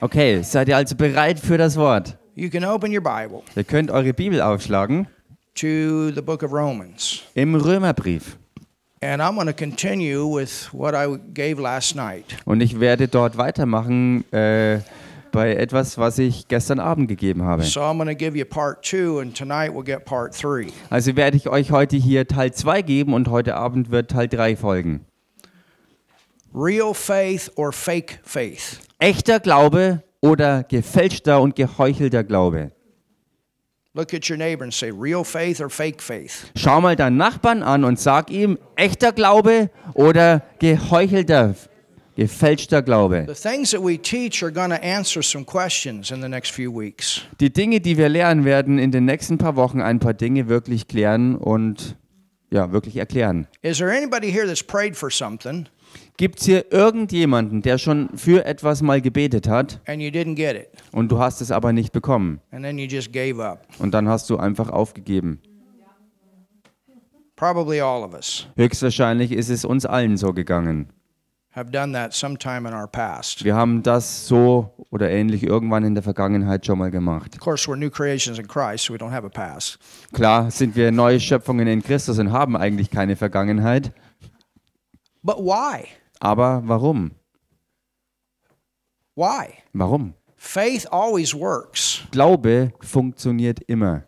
Okay, seid ihr also bereit für das Wort? You can open your Bible Ihr könnt eure Bibel aufschlagen to the book of Romans. im Römerbrief. And I'm going to continue with what I gave last night. Und ich werde dort weitermachen äh, bei etwas, was ich gestern Abend gegeben habe. So I'm going to give you part two, and tonight we'll get part three. Also werde ich euch heute hier Teil 2 geben und heute Abend wird Teil 3 folgen. Real faith or fake faith? Echter Glaube oder gefälschter und geheuchelter Glaube? Look at your neighbor and say, real faith or fake faith? Schau mal deinen Nachbarn an und sag ihm, echter Glaube oder geheuchelter, gefälschter Glaube. The things that we teach are going to answer some questions in the next few weeks. Die Dinge, die wir lernen, werden in den nächsten paar Wochen ein paar Dinge wirklich klären und ja, wirklich erklären. Is there anybody here that's prayed for something Gibt es hier irgendjemanden, der schon für etwas mal gebetet hat and you didn't get it, und du hast es aber nicht bekommen and then you just gave up? und dann hast du einfach aufgegeben? Probably all of us Höchstwahrscheinlich ist es uns allen so gegangen. have done that sometime in our past. Wir haben das so oder ähnlich irgendwann in der Vergangenheit schon mal gemacht. Of course, we're new creations in Christ, so we don't have a past. Klar sind wir neue Schöpfungen in Christus und haben eigentlich keine Vergangenheit. But why? Aber warum? Why? Warum? Faith always works, Glaube funktioniert immer,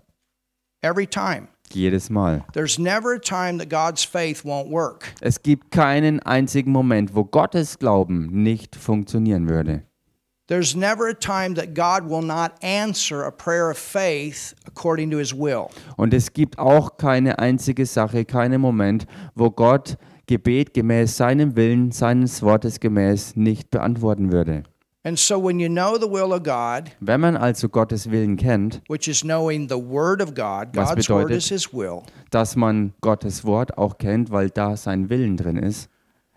every time. jedes Mal. There's never a time that God's faith won't work. Es gibt keinen einzigen Moment, wo Gottes Glauben nicht funktionieren würde. There's never a time that God will not answer a prayer of faith according to his will. Und es gibt auch keine einzige Sache, keinen Moment, wo Gott Gebet gemäß seinem Willen, seines Wortes gemäß nicht beantworten würde. And so when you know the will of God, Wenn man also Gottes Willen kennt, which is knowing the word of God, Was God's word bedeutet- is his will, dass man Gottes Wort auch kennt, weil da sein Willen drin ist,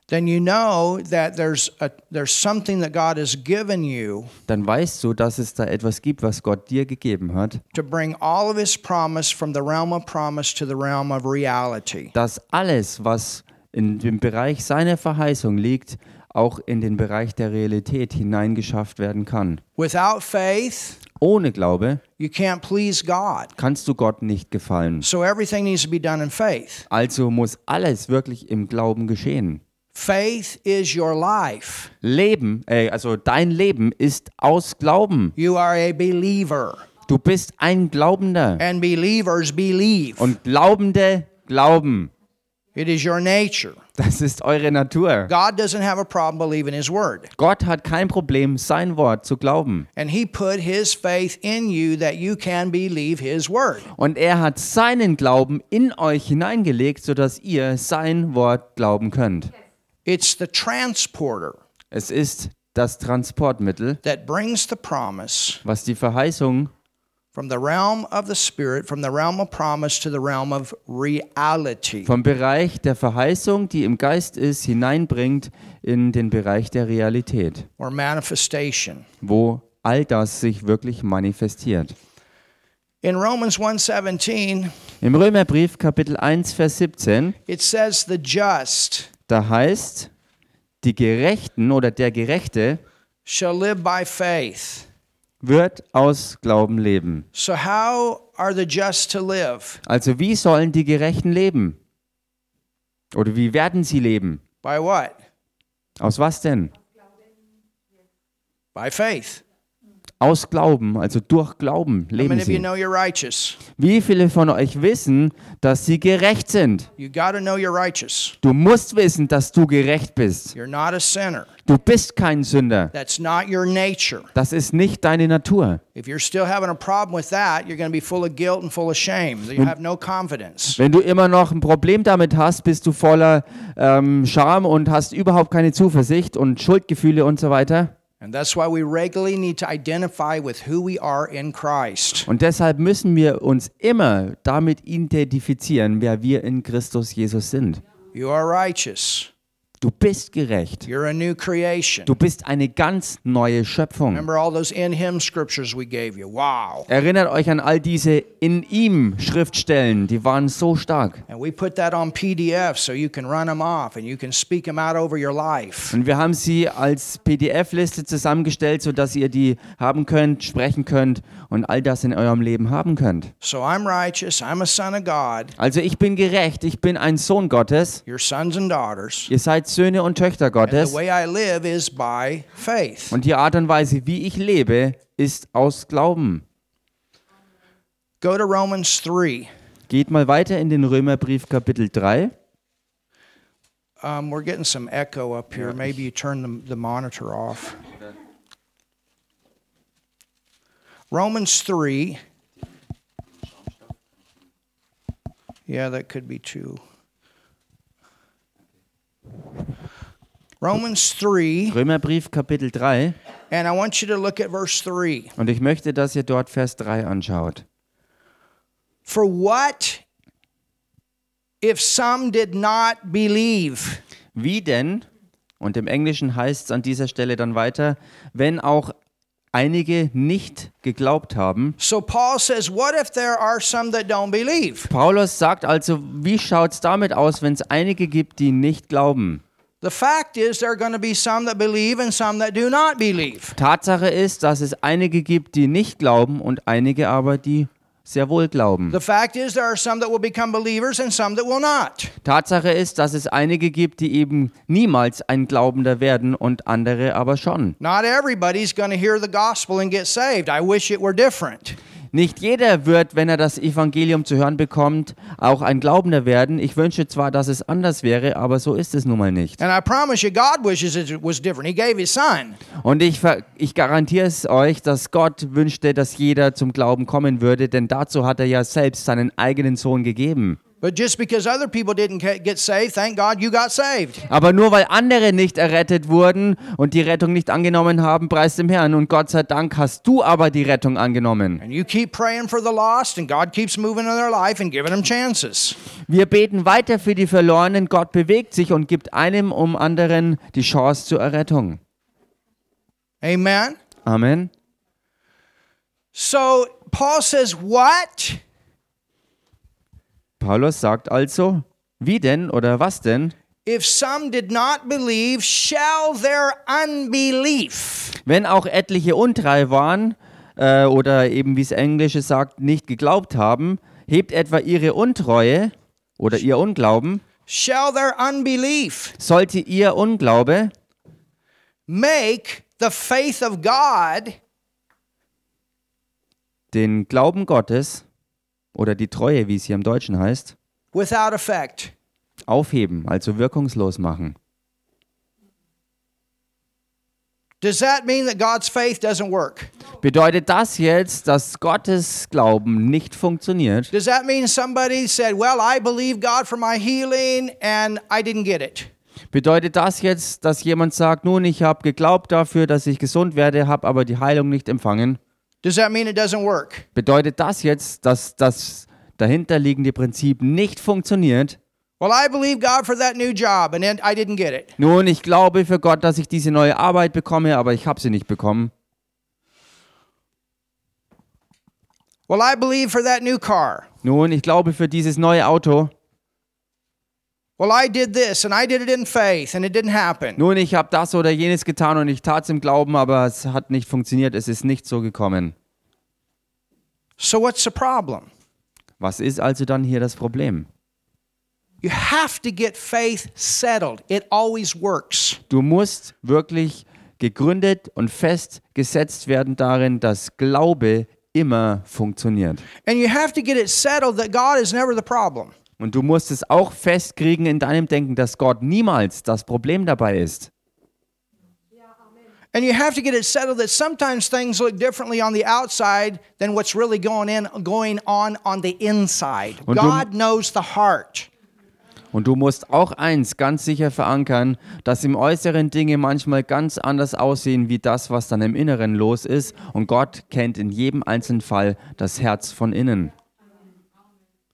then you know that there's a, there's something that God has given you dann weißt du, dass es da etwas gibt, was Gott dir gegeben hat, to bring all of his promise from the realm of promise to the realm of reality. dass alles, was in dem Bereich seiner Verheißung liegt, auch in den Bereich der Realität hineingeschafft werden kann. Without faith, Ohne Glaube you can't please God. kannst du Gott nicht gefallen. So everything needs to be done in faith. Also muss alles wirklich im Glauben geschehen. Faith is your life. Leben, äh, also dein Leben ist aus Glauben. You are a believer, Du bist ein Glaubender. and believers believe. Und Glaubende glauben. It is your nature. Das ist eure Natur. God doesn't have a problem believing His word. Gott hat kein Problem, sein Wort zu glauben. And He put His faith in you that you can believe His word. Und er hat seinen Glauben in euch hineingelegt, sodass ihr sein Wort glauben könnt. It's the transporter Es ist das Transportmittel, that brings the promise was die Verheißung vom Bereich der Verheißung, die im Geist ist, hineinbringt in den Bereich der Realität, Or manifestation. wo all das sich wirklich manifestiert. In Romans 1:17, Im Römerbrief Kapitel 1, Vers 17, it says the just da heißt, die Gerechten oder der Gerechte shall live by faith. Wird aus Glauben leben. So how are the just to live? Also wie sollen die Gerechten leben? Oder wie werden sie leben? By what? Aus was denn? By faith. Aus Glauben, also durch Glauben leben sie. Wie viele von euch wissen, dass sie gerecht sind? Du musst wissen, dass du gerecht bist. You're not a sinner. Du bist kein Sünder. That's not your nature. Das ist nicht deine Natur. If you're still having a problem with that, you're going to be full of guilt and full of shame. You have no confidence. Wenn du immer noch ein Problem damit hast, bist du voller ähm, Scham und hast überhaupt keine Zuversicht und Schuldgefühle und so weiter. And that's why we regularly need to identify with who we are in Christ. Und deshalb müssen wir uns immer damit identifizieren, wer wir in Christus Jesus sind. You are righteous. Du bist gerecht. You're a new creation. Du bist eine ganz neue Schöpfung. Remember all those in Him scriptures we gave you. Wow. Erinnert euch an all diese in ihm Schriftstellen, die waren so stark. And we put that on PDF so you can run them off and you can speak them out over your life. Und wir haben sie als PDF-Liste zusammengestellt, sodass ihr die haben könnt, sprechen könnt und all das in eurem Leben haben könnt. So I'm righteous. I'm a son of God. Also ich bin gerecht, ich bin ein Sohn Gottes. You're sons and daughters. Ihr seid Söhne und Töchter Gottes. way I live is by faith. Und die Art und Weise, wie ich lebe, ist aus Glauben. Go to Romans 3. Geht mal weiter in den Römerbrief Kapitel 3. Um, we're getting some echo up here. Maybe you turn the, the monitor off. Romans 3. Yeah, that could be two. Romans 3, Römerbrief Kapitel 3. and I want you to look at verse 3. Und ich möchte, dass ihr dort Vers 3 anschaut. For what if some did not believe? Wie denn, und im Englischen heißt es an dieser Stelle dann weiter, wenn auch einige nicht geglaubt haben. So Paul says, What if there are some that don't believe? Paulus sagt also, wie schaut es damit aus, wenn es einige gibt, die nicht glauben? The fact is, there are going to be some that believe and some that do not believe. Tatsache ist, dass es einige gibt, die nicht glauben und einige aber, die sehr wohl glauben. The fact is, there are some that will become believers and some that will not. Tatsache ist, dass es einige gibt, die eben niemals ein Glaubender werden und andere aber schon. Not everybody's going to hear the gospel and get saved. I wish it were different. Nicht jeder wird, wenn er das Evangelium zu hören bekommt, auch ein Glaubender werden. Ich wünsche zwar, dass es anders wäre, aber so ist es nun mal nicht. And I promise you, God wishes it was different. He gave His Son. Und ich, ich garantiere es euch, dass Gott wünschte, dass jeder zum Glauben kommen würde, denn dazu hat er ja selbst seinen eigenen Sohn gegeben. But just because other people didn't ca- get saved, thank God you got saved. Aber nur weil andere nicht errettet wurden und die Rettung nicht angenommen haben, preis dem Herrn. Und Gott sei Dank hast du aber die Rettung angenommen. And you keep praying for the lost, and God keeps moving in their life and giving them chances. Wir beten weiter für die Verlorenen. Gott bewegt sich und gibt einem um anderen die Chance zur Errettung. Amen. Amen. So Paul says, What? Paulus sagt also, wie denn oder was denn, If some did not believe, shall their unbelief. Wenn auch etliche untreu waren äh, oder eben wie es Englische sagt, nicht geglaubt haben, hebt etwa ihre Untreue oder ihr Unglauben, shall their unbelief. Sollte ihr Unglaube make the faith of God den Glauben Gottes oder die Treue, wie es hier im Deutschen heißt, without effect? aufheben, also wirkungslos machen. Does that mean that God's faith doesn't work? Bedeutet das jetzt, dass Gottes Glauben nicht funktioniert? Does that mean somebody said, Well, I believe God for my healing and I didn't get it? Bedeutet das jetzt, dass jemand sagt, nun, ich habe geglaubt dafür, dass ich gesund werde, habe aber die Heilung nicht empfangen? Does that mean it doesn't work? Bedeutet das jetzt, dass das dahinterliegende Prinzip nicht funktioniert? Well, I believe God for that new job and then I didn't get it. Nun, ich glaube für Gott, dass ich diese neue Arbeit bekomme, aber ich habe sie nicht bekommen. Well, I believe for that new car. Nun, ich glaube für dieses neue Auto. Well, I did this and I did it in faith and it didn't happen. Nun, ich habe das oder jenes getan und ich tat es im Glauben, aber es hat nicht funktioniert, es ist nicht so gekommen. So, what's the problem? Was ist also dann hier das Problem? You have to get faith settled, it always works. Du musst wirklich gegründet und festgesetzt werden darin, dass Glaube immer funktioniert. And you have to get it settled that God is never the problem. Und du musst es auch festkriegen in deinem Denken, dass Gott niemals das Problem dabei ist. And you have to get it settled that sometimes things look differently on the outside than what's really going in going on on the inside. Und du- God knows the heart. Und du musst auch eins ganz sicher verankern, dass im Äußeren Dinge manchmal ganz anders aussehen wie das, was dann im Inneren los ist. Und Gott kennt in jedem einzelnen Fall das Herz von innen.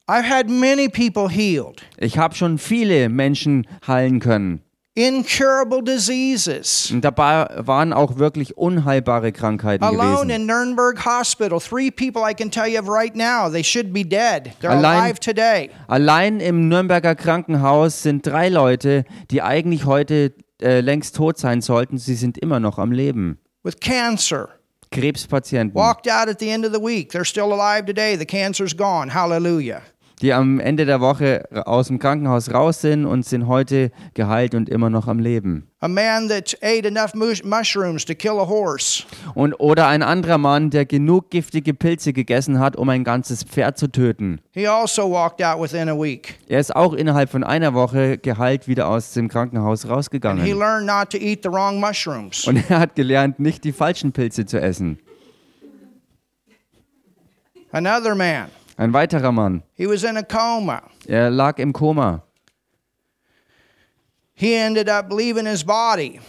I've had many people healed Ich habe schon viele Menschen heilen können. incurable diseases. Und dabei waren auch wirklich unheilbare Krankheiten Alone gewesen. in Nuremberg Hospital, three people I can tell you of right now, they should be dead. They're Allein- alive today. Allein im Nürnberger Krankenhaus sind drei Leute, die eigentlich heute äh, längst tot sein sollten. Sie sind immer noch am Leben. with cancer. Krebspatienten, Walked out at the end of the week. They're still alive today. The cancer's gone. Hallelujah. Die am Ende der Woche aus dem Krankenhaus raus sind und sind heute geheilt und immer noch am Leben. A man that ate enough mus- mushrooms to kill a horse. Und oder ein anderer Mann, der genug giftige Pilze gegessen hat, um ein ganzes Pferd zu töten. He also walked out within a week. Er ist auch innerhalb von einer Woche geheilt wieder aus dem Krankenhaus He rausgegangen. learned not to eat the wrong mushrooms. Und er hat gelernt, nicht die falschen Pilze zu essen. Another man, Ein weiterer Mann, he was in a coma. er lag im Koma. He ended up leaving his body.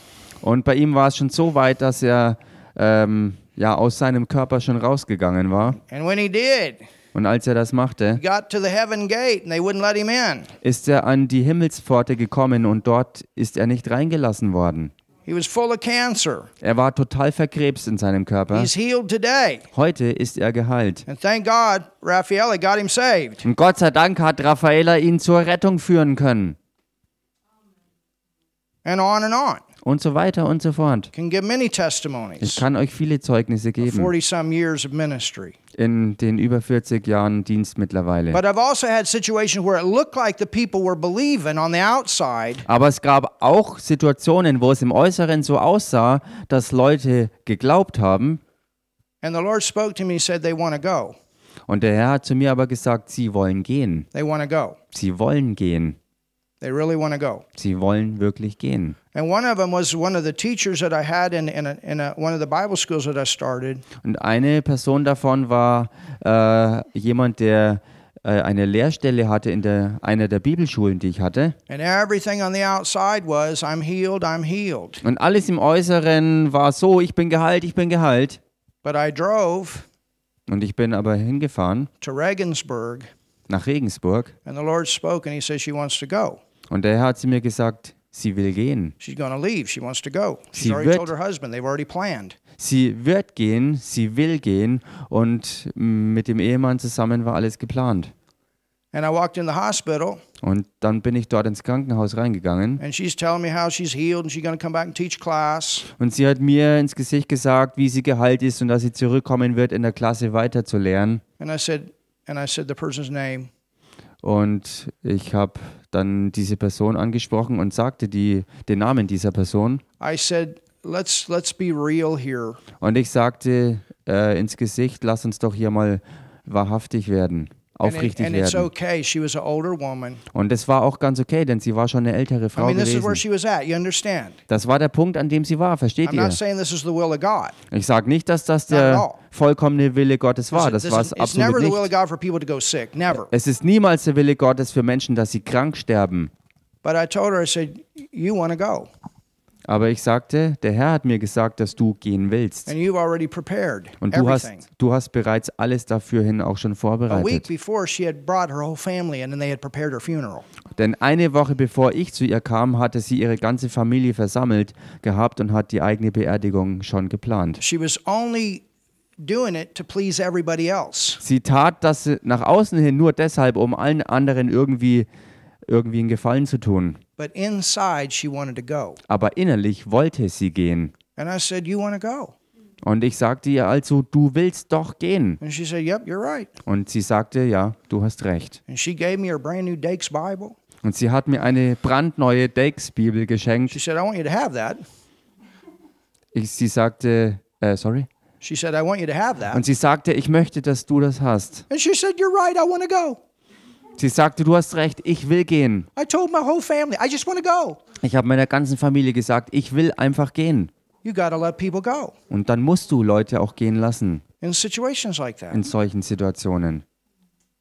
Und bei ihm war es schon so weit, dass er ähm, ja, aus seinem Körper schon rausgegangen war. And when he did, Und als er das machte, he got to the heaven gate and they wouldn't let him in. ist er an die Himmelspforte gekommen und dort ist er nicht reingelassen worden. He was full of cancer. Er war total verkrebst in seinem Körper. He's healed today. Heute ist er geheilt. And thank God, Raffaele got him saved. Und Gott sei Dank hat Raffaela ihn zur Rettung führen können. And on and on. Und so weiter und so fort. Can give many Ich testimonies. kann euch viele Zeugnisse geben 40 some years of ministry. In den über 40 Jahren Dienst mittlerweile. Also Aber es gab auch Situationen, wo es im Äußeren so aussah, dass Leute geglaubt haben. Und der Herr hat zu mir aber gesagt, sie wollen gehen. Sie wollen gehen. They really want to go. Sie wollen wirklich gehen. And one of them was one of the teachers that I had in, in, a, in a, one of the Bible schools that I started. Und eine Person davon war äh, jemand, der äh, eine Lehrstelle hatte in der, einer der Bibelschulen, die ich hatte. And everything on the outside was, I'm healed, I'm healed. Und alles im Äußeren war so, ich bin geheilt, ich bin geheilt. But I drove Und ich bin aber hingefahren to Regensburg, nach Regensburg. and the Lord spoke, and He said, She wants to go. Und der Herr hat zu mir gesagt, sie will gehen. She's to leave. She wants to go. She's Sie already wird- told her husband. They've already planned. Sie wird gehen, sie will gehen und mit dem Ehemann zusammen war alles geplant. And I walked in the hospital, Und dann bin ich dort ins Krankenhaus reingegangen and she's telling me how she's healed, and she's going to come back and teach class. und sie hat mir ins Gesicht gesagt, wie sie geheilt ist und dass sie zurückkommen wird, in der Klasse weiter zu lernen. And I said, and I said the person's name. Und ich habe dann diese Person angesprochen und sagte die, den Namen dieser Person. I said, let's let's be real here. Und ich sagte äh, ins Gesicht, lass uns doch hier mal wahrhaftig werden, And, it- aufrichtig and it's werden. okay. She was an older woman. Und das war auch ganz okay, denn sie war schon eine ältere I Frau mean, this is where gewesen. she was at. You understand? Das war der Punkt, an dem sie war, versteht I'm ihr? not saying this is the will of God. Ich sage nicht, dass das der vollkommene Wille Gottes war. Das war es absolut the will of nicht. Es ist niemals der Wille Gottes für Menschen, dass sie krank sterben. But I told her, I said, you want to go, Aber ich sagte, der Herr hat mir gesagt, dass du gehen willst. and you've already prepared Und du hast, everything. du hast bereits alles dafür hin auch schon A week vorbereitet. before, she had brought her whole family, and then they had prepared her funeral. Denn eine Woche bevor ich zu ihr kam, hatte sie ihre ganze Familie versammelt gehabt und hat die eigene Beerdigung schon geplant. She was only doing it to please everybody else. Sie tat das nach außen hin nur deshalb, um allen anderen irgendwie, irgendwie einen Gefallen zu tun. But inside, she wanted to go. Aber innerlich wollte sie gehen. And I said, You want to go? Und ich sagte ihr also, du willst doch gehen. And she said, Yep, you're right. Und sie sagte, ja, du hast recht. And she gave me her brand new Dakes Bible. Und sie hat mir eine brandneue Dakes-Bibel She geschenkt. said, I want you to have that. Ich, sie sagte, äh, sorry. She said, I want you to have that. Und sie sagte, ich möchte, dass du das hast. And she said, You're right, I want to go. Sie sagte, du hast recht, ich will gehen. I told my whole family, I just want to go. Ich habe meiner ganzen Familie gesagt, ich will einfach gehen. You got to let people go Und dann musst du Leute auch gehen lassen in situations like that. in solchen Situationen.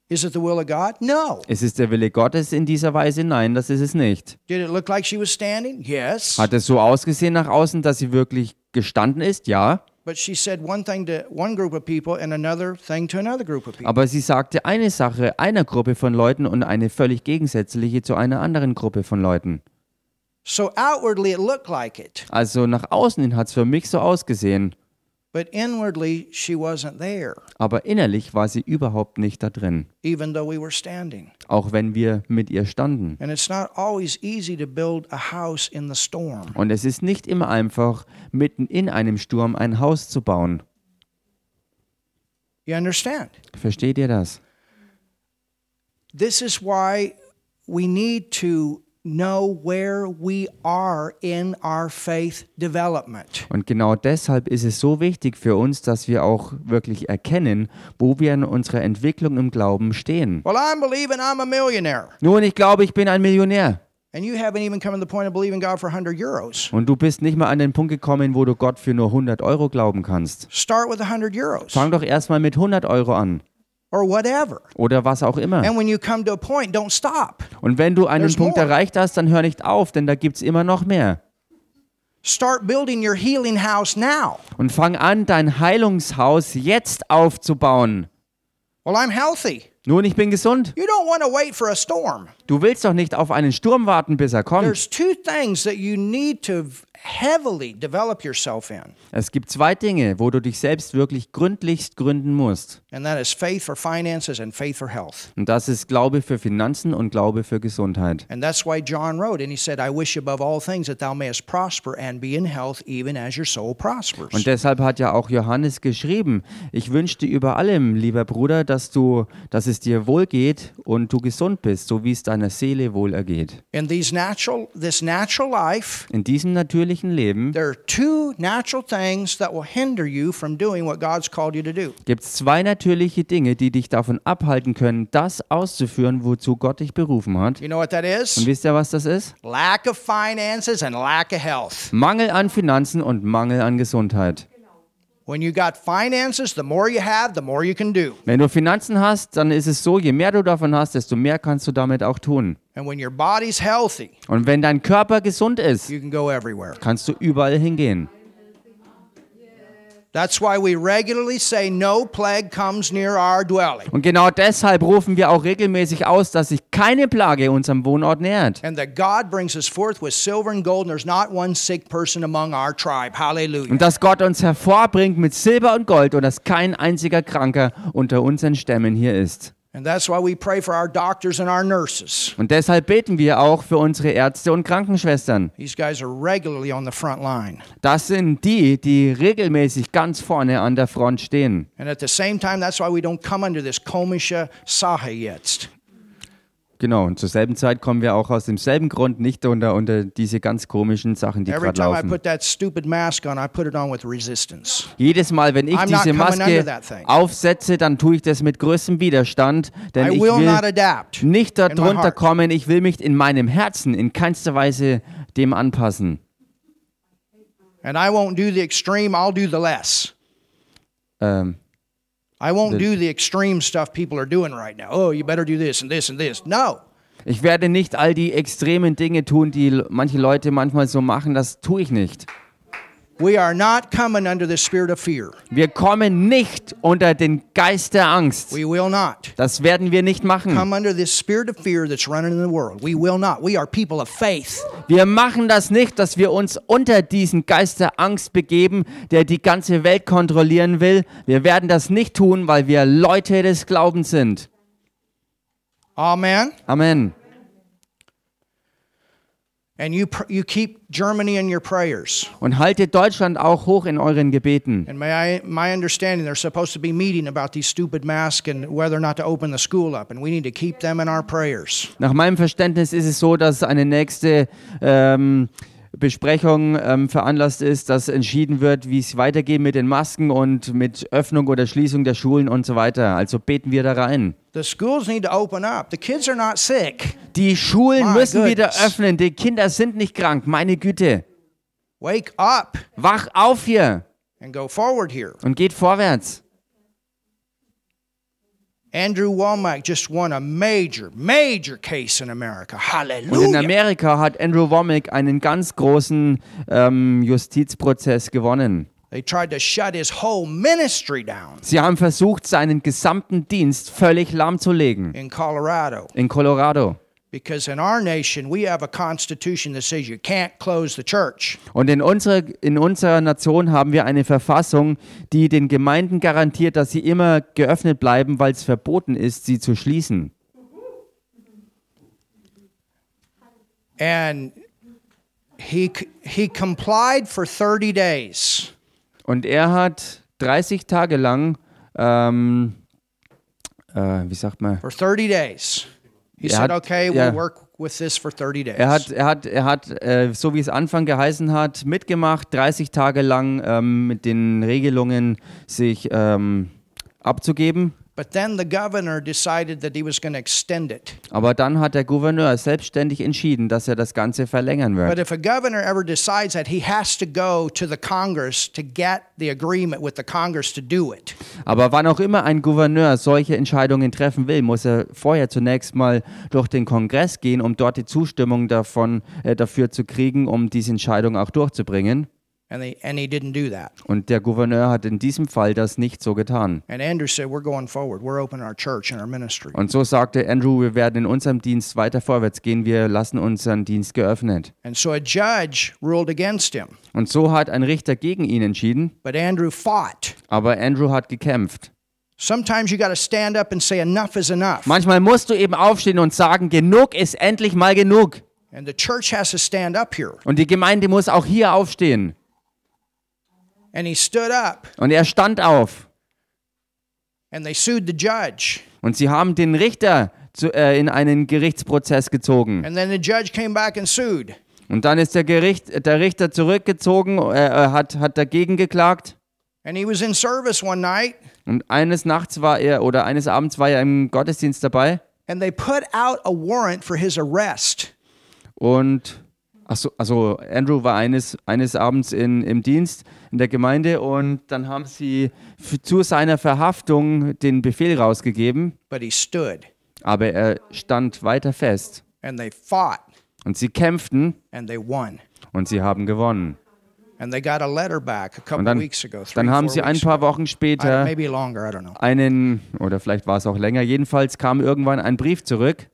Is it the will of God? No. Ist es der Wille Gottes in dieser Weise? Nein, das ist es nicht. Did it look like she was standing? Yes. Hat es so ausgesehen nach außen, dass sie wirklich gestanden ist? Ja. But she said one thing to one group of people and another thing to another group of people. Aber sie sagte eine Sache einer Gruppe von Leuten und eine völlig gegensätzliche zu einer anderen Gruppe von Leuten. So outwardly it looked like it, Also nach außen hin hat es für mich so ausgesehen, but inwardly she wasn't there, aber innerlich war sie überhaupt nicht da drin, even though we were standing. auch wenn wir mit ihr standen. And it's not always easy to build a house in the storm. Und es ist nicht immer einfach, mitten in einem Sturm ein Haus zu bauen. You understand? Versteht ihr das? This is why we need to know where we are in our faith development. Und genau deshalb ist es so wichtig für uns, dass wir auch wirklich erkennen, wo wir in unserer Entwicklung im Glauben stehen. Well, I'm believing I'm a millionaire. Nun, ich glaube, ich bin ein Millionär. And you haven't even come to the point of believing God for 100 euros. Und du bist nicht mal an den Punkt gekommen, wo du Gott für nur 100 Euro glauben kannst. Start with 100 euros Fang doch erstmal mit 100 Euro an. Or whatever. Oder was auch immer. And when you come to a point, don't stop. Und wenn du einen There's Punkt more. erreicht hast, dann hör nicht auf, denn da gibt es immer noch mehr. Start building your healing house now. Und fang an, dein Heilungshaus jetzt aufzubauen. Well, I'm healthy. Nun, ich bin gesund. You don't want to wait for a storm. Du willst doch nicht auf einen Sturm warten, bis er kommt. There's two things that you need to heavily develop yourself in, Es gibt zwei Dinge, wo du dich selbst wirklich gründlichst gründen musst. and that is faith for finances and faith for health. Und das ist Glaube für Finanzen und Glaube für Gesundheit. And that's why John wrote, and he said, I wish above all things that thou mayest prosper and be in health, even as your soul prospers. Und deshalb hat ja auch Johannes geschrieben, ich wünsche dir über allem, lieber Bruder, dass du, dass es dir wohl geht und du gesund bist, so wie es deiner Seele wohl ergeht. In these natural, this natural life, In diesem natürlichen Leben there are two natural things that will hinder you from doing what God's called you to do. gibt es zwei natürliche Dinge, die dich davon abhalten können, das auszuführen, wozu Gott dich berufen hat. You know what that Und is? wisst ihr, was das ist? Lack of finances and lack of health. Mangel an Finanzen und Mangel an Gesundheit. Wenn du Finanzen hast, dann ist es so, je mehr du davon hast, desto mehr kannst du damit auch tun. And when your body's healthy, Und wenn dein Körper gesund ist, you can go everywhere. kannst du überall hingehen. That's why we regularly say, No plague comes near our dwelling. Und genau deshalb rufen wir auch regelmäßig aus, dass sich keine Plage unserem Wohnort nähert. And that God brings us forth with silver and gold, and there's not one sick person among our tribe. Hallelujah. Und dass Gott uns hervorbringt mit Silber und Gold und dass kein einziger Kranker unter unseren Stämmen hier ist. And that's why we pray for our doctors and our nurses. Und deshalb beten wir auch für unsere Ärzte und Krankenschwestern. These guys are regularly on the front line. Das sind die, die regelmäßig ganz vorne an der Front stehen. Genau, und zur selben Zeit kommen wir auch aus demselben Grund nicht unter, unter diese ganz komischen Sachen, die gerade laufen. put that stupid mask on, I put it on with resistance. Jedes Mal, wenn ich I'm diese Maske aufsetze, dann tue ich das mit größtem Widerstand, denn I ich will nicht darunter kommen, ich will mich in meinem Herzen in keinster Weise dem anpassen. And I won't do the extreme, I'll do the less. Ähm, I won't do the extreme stuff people are doing right now. Oh, you better do this and this and this. No. ich werde nicht all die extremen Dinge tun, die manche Leute manchmal so machen, das tue ich nicht. Wir kommen nicht unter den Geist der Angst. We will not Das werden wir nicht machen. come under this spirit of fear that's running in the world. We will not. We are people of faith. Wir machen das nicht, dass wir uns unter diesen Geist der Angst begeben, der die ganze Welt kontrollieren will. Wir werden das nicht tun, weil wir Leute des Glaubens sind. Amen. Amen. And you you keep Germany in your prayers. Und haltet Deutschland auch hoch in euren Gebeten. And may I, my understanding, they're supposed to be meeting about these stupid masks and whether or not to open the school up, and we need to keep them in our prayers. Nach meinem Verständnis ist es so, dass eine nächste ähm, Besprechung ähm, veranlasst ist, dass entschieden wird, wie es weitergeht mit den Masken und mit Öffnung oder Schließung der Schulen und so weiter. Also beten wir da rein. The schools need to open up. The kids are not sick. Die Schulen My müssen wieder goodness. öffnen. Die Kinder sind nicht krank. Meine Güte. Wake up Wach auf hier and go forward here. und geht vorwärts. Andrew Womack just won a major, major case in America. Und in Hallelujah. Amerika hat Andrew Womack einen ganz großen ähm, Justizprozess gewonnen. They tried to shut his whole ministry down Sie haben versucht, seinen gesamten Dienst völlig lahmzulegen. in Colorado. In Colorado. Because in our nation, we have a constitution that says you can't close the church. Und in unserer, in unserer Nation haben wir eine Verfassung, die den Gemeinden garantiert, dass sie immer geöffnet bleiben, weil es verboten ist, sie zu schließen. And he, he complied for 30 days. Und er hat 30 Tage lang, ähm, äh, wie sagt man, For 30 days. He Er said, hat- okay, we'll ja. work with this for 30 days. er hat, er hat, er hat äh, so wie es Anfang geheißen hat, mitgemacht, 30 Tage lang ähm, mit den Regelungen sich ähm, abzugeben. But then the governor decided that he was going to extend it. Aber dann hat der Gouverneur selbstständig entschieden, dass er das Ganze verlängern wird. But if a governor ever decides that, he has to go to the Congress to get the agreement with the Congress to do it. Aber wann auch immer ein Gouverneur solche Entscheidungen treffen will, muss er vorher zunächst mal durch den Kongress gehen, um dort die Zustimmung davon, äh, dafür zu kriegen, um diese Entscheidung auch durchzubringen. And, they, and he didn't do that. Und der Gouverneur hat in diesem Fall das nicht so getan. And Andrew said, We're going forward. We're opening our church and our ministry. Und so sagte Andrew, wir werden in unserem Dienst weiter vorwärts gehen, wir lassen unseren Dienst geöffnet. And so a judge ruled against him. Und so hat ein Richter gegen ihn entschieden, But Andrew fought. aber Andrew hat gekämpft. Sometimes you got to stand up and say, Enough is enough. Manchmal musst du eben aufstehen und sagen, genug ist endlich mal genug. And the church has to stand up here. Und die Gemeinde muss auch hier aufstehen. And he stood up Und er stand auf. and they sued the judge. Und sie haben den Richter zu, äh, in einen Gerichtsprozess gezogen. And then the judge came back and sued. Und dann ist der, Gericht, der Richter zurückgezogen, äh, äh, hat, hat dagegen geklagt. And he was in service one night Und eines Nachts war er, oder eines Abends war er im Gottesdienst dabei. and they put out a warrant for his arrest. Und ach so, also Andrew war eines, eines Abends in, im Dienst in der Gemeinde und dann haben sie zu seiner Verhaftung den Befehl rausgegeben, But he stood aber er stand weiter fest. and they fought Und sie kämpften and they won. und sie haben gewonnen. And they got a letter back a Und couple dann, weeks ago. Three, dann haben sie ein paar. Wochen später einen, oder vielleicht war es auch länger, jedenfalls kam irgendwann ein Brief zurück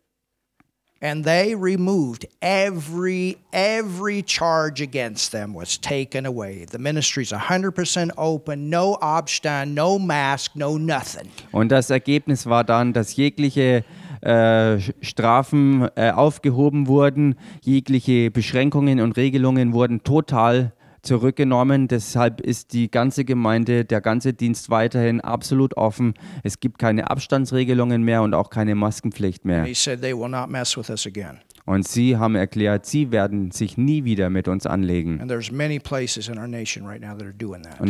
And they removed every every charge against them was taken away. The ministry's 100% open, no Obstan, no mask, no nothing. und das Ergebnis war dann, dass jegliche äh, Strafen äh, aufgehoben wurden, jegliche Beschränkungen und Regelungen wurden total zurückgenommen. Deshalb ist die ganze Gemeinde, der ganze Dienst weiterhin absolut offen. Es gibt keine Abstandsregelungen mehr und auch keine Maskenpflicht mehr. Und sie haben erklärt, sie werden sich nie wieder mit uns anlegen. Und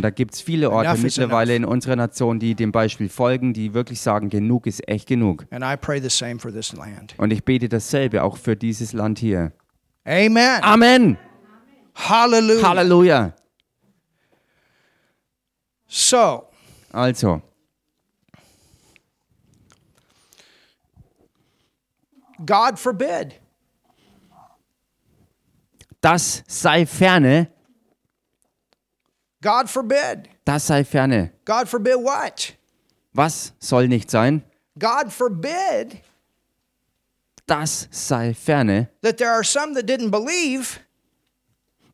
da gibt es viele Orte mittlerweile in unserer Nation, die dem Beispiel folgen, die wirklich sagen, genug ist echt genug. And I pray the same for this land. Und ich bete dasselbe auch für dieses Land hier. Amen. Amen. Hallelujah. Halleluja. So, Also, God forbid. das sei ferne, God forbid. das sei ferne. God forbid what? Was soll nicht sein? God forbid Das sei ferne, that there are some that didn't believe,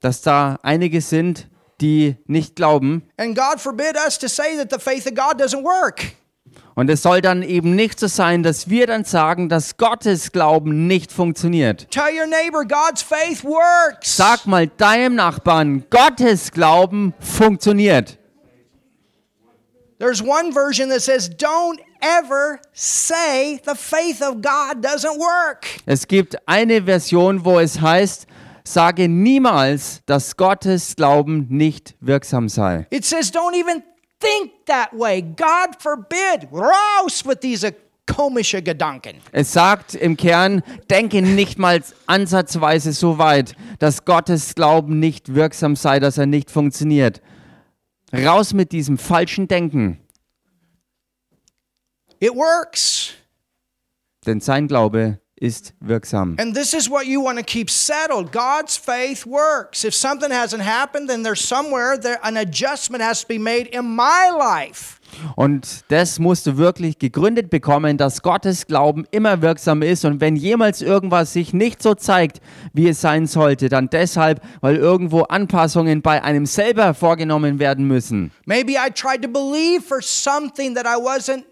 dass da einige sind, die nicht glauben. and God forbid us to say that the faith of God doesn't work. Und es soll dann eben nicht so sein, dass wir dann sagen, dass Gottes Glauben nicht funktioniert. Tell your neighbor God's faith works. Sag mal deinem Nachbarn, Gottes Glauben funktioniert. There's one version that says, Don't ever say the faith of God doesn't work. Es gibt eine Version, wo es heißt, sage niemals, dass Gottes Glauben nicht wirksam sei. It says, Don't even think that way. God forbid. Raus with diese komische Gedanken. Es sagt im Kern, denke nicht mal ansatzweise so weit, dass Gottes Glauben nicht wirksam sei, dass er nicht funktioniert. Raus mit diesem falschen Denken, It works. denn sein Glaube ist wirksam. And this is what you want to keep settled. God's faith works. If something hasn't happened, then there's somewhere there an adjustment has to be made in my life. Und das musst du wirklich gegründet bekommen, dass Gottes Glauben immer wirksam ist. Und wenn jemals irgendwas sich nicht so zeigt, wie es sein sollte, dann deshalb, weil irgendwo Anpassungen bei einem selber vorgenommen werden müssen. Maybe I tried to believe for something that I wasn't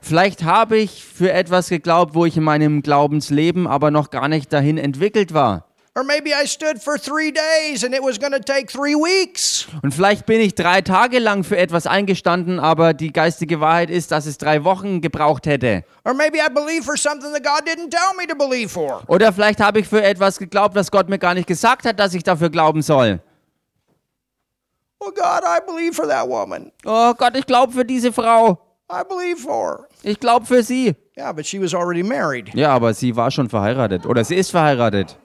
Vielleicht habe ich für etwas geglaubt, wo ich in meinem Glaubensleben aber noch gar nicht dahin entwickelt war. Or maybe I stood for three days and it was going to take three weeks. Und vielleicht bin ich drei Tage lang für etwas eingestanden, aber die geistige Wahrheit ist, dass es drei Wochen gebraucht hätte. Or maybe I believed for something that God didn't tell me to believe for. Oder vielleicht habe ich für etwas geglaubt, das Gott mir gar nicht gesagt hat, dass ich dafür glauben soll. Well, God, I believe for that woman. Oh Gott, ich glaube für diese Frau. I believe for. Ich glaube für sie. Yeah, but she was already married. Ja, aber sie war schon verheiratet. Oder sie ist verheiratet.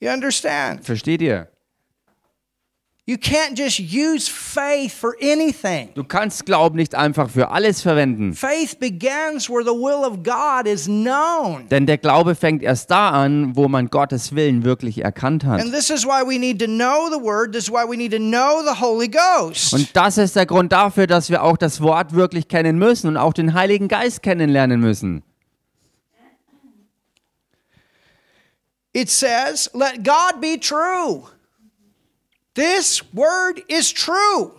You understand? Versteht ihr? You can't just use faith for anything. Du kannst Glauben nicht einfach für alles verwenden. Faith begins where the will of God is known. Denn der Glaube fängt erst da an, wo man Gottes Willen wirklich erkannt hat. And this is why we need to know the Word. This is why we need to know the Holy Ghost. Und das ist der Grund dafür, dass wir auch das Wort wirklich kennen müssen und auch den Heiligen Geist kennenlernen müssen. It says, Let God be true. This Word is true.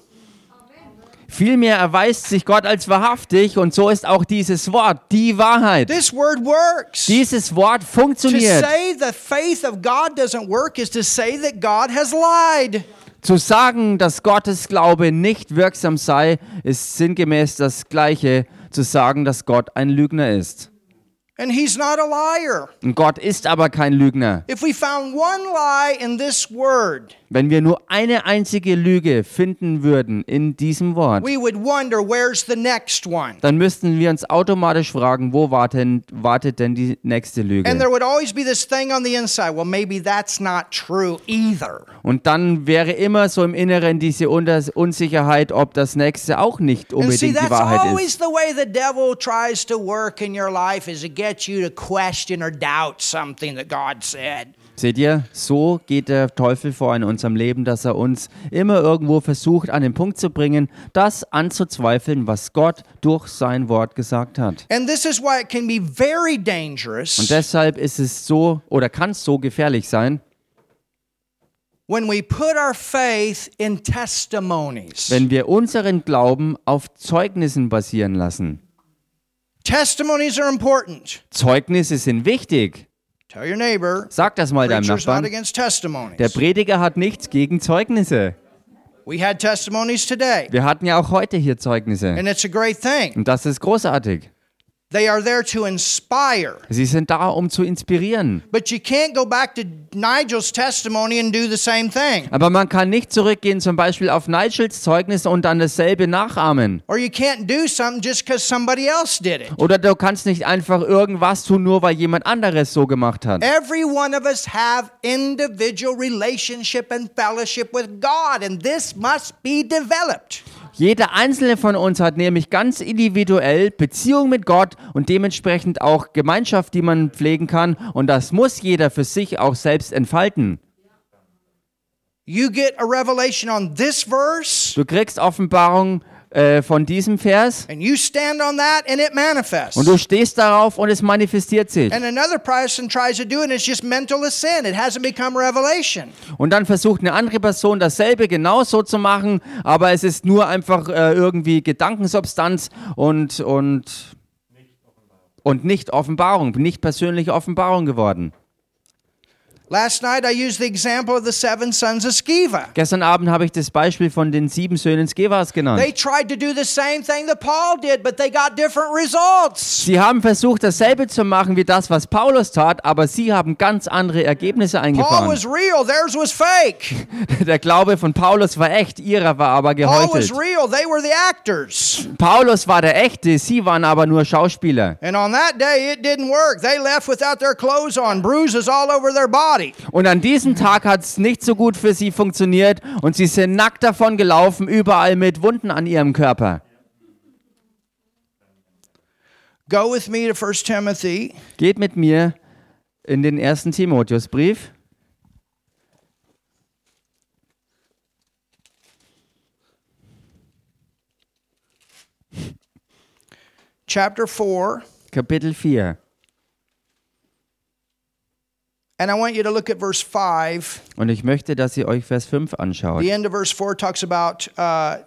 Vielmehr erweist sich Gott als wahrhaftig und so ist auch dieses Wort die Wahrheit. This Word works. Dieses Wort To funktioniert. say the faith of God doesn't work is to say that God has lied. Zu sagen, dass Gottes Glaube nicht wirksam sei, ist sinngemäß das gleiche zu sagen, dass Gott ein Lügner ist. Und Gott ist aber kein Lügner. If we found one lie in this Word, Wenn wir nur eine einzige Lüge finden würden in diesem Wort, we would wonder where's the next one. dann müssten wir uns automatisch fragen, wo warten, wartet denn die nächste And Lüge? there would always be this thing on the inside. Well, maybe that's not true either. Und dann wäre immer so im Inneren diese Unsicherheit, ob das nächste auch nicht unbedingt die Wahrheit ist. Get you to question or doubt something that God said. Seht ihr, so geht der Teufel vor in unserem Leben, dass er uns immer irgendwo versucht, an den Punkt zu bringen, das anzuzweifeln, was Gott durch sein Wort gesagt hat. And this is why it can be very dangerous Und deshalb ist es so oder kann es so gefährlich sein, when we put our faith in testimonies. wenn wir unseren Glauben auf Zeugnissen basieren lassen. Testimonies are important. Zeugnisse sind wichtig. Tell your neighbor, Sag das mal deinem preacher's not Nachbarn. against testimonies. Der Prediger hat nichts gegen Zeugnisse. We had testimonies today, Wir hatten ja auch heute hier Zeugnisse. and it's a great thing. Und das ist großartig. They are there to inspire. Sie sind da, um zu inspirieren. But you can't go back to Nigel's testimony and do the same thing. Aber man kann nicht zurückgehen zum Beispiel auf Nigels Zeugnis und dann dasselbe nachahmen. Or you can't do something just because somebody else did it. Oder du kannst nicht einfach irgendwas tun, nur weil jemand anderes so gemacht hat. Every one of us have individual relationship and fellowship with God, and this must be developed. Jeder einzelne von uns hat nämlich ganz individuell Beziehung mit Gott und dementsprechend auch Gemeinschaft, die man pflegen kann. Und das muss jeder für sich auch selbst entfalten. You get a revelation on this verse, Du kriegst Offenbarung äh, von diesem Vers and you stand on that, and it manifests. und du stehst darauf und es manifestiert sich. And another person tries to do it, and it's just mental assent. It hasn't become revelation. Und dann versucht eine andere Person dasselbe genauso zu machen, aber es ist nur einfach äh, irgendwie Gedankensubstanz und, und, und nicht Offenbarung, nicht persönliche Offenbarung geworden. Gestern Abend habe ich das Beispiel von den sieben Söhnen Skevas genannt. They tried to do the same thing that Paul did, but they got different results. Sie haben versucht, dasselbe zu machen wie das, was Paulus tat, aber sie haben ganz andere Ergebnisse Paul eingefahren. was real, theirs was fake. Der Glaube von Paulus war echt, ihrer war aber Paul was geheuchelt. real, they were the actors. Paulus war der echte, sie waren aber nur Schauspieler. And on that day, it didn't work. They left without their clothes on, bruises all over their body body. Und an diesem Tag hat es nicht so gut für sie funktioniert und sie sind nackt davon gelaufen, überall mit Wunden an ihrem Körper. Go with me to 1 Timothy. Geht mit mir in den ersten Timotheusbrief. Chapter 4. Kapitel 4. Und ich möchte, dass ihr euch Vers 5 anschaut. The end of verse 4 talks about uh,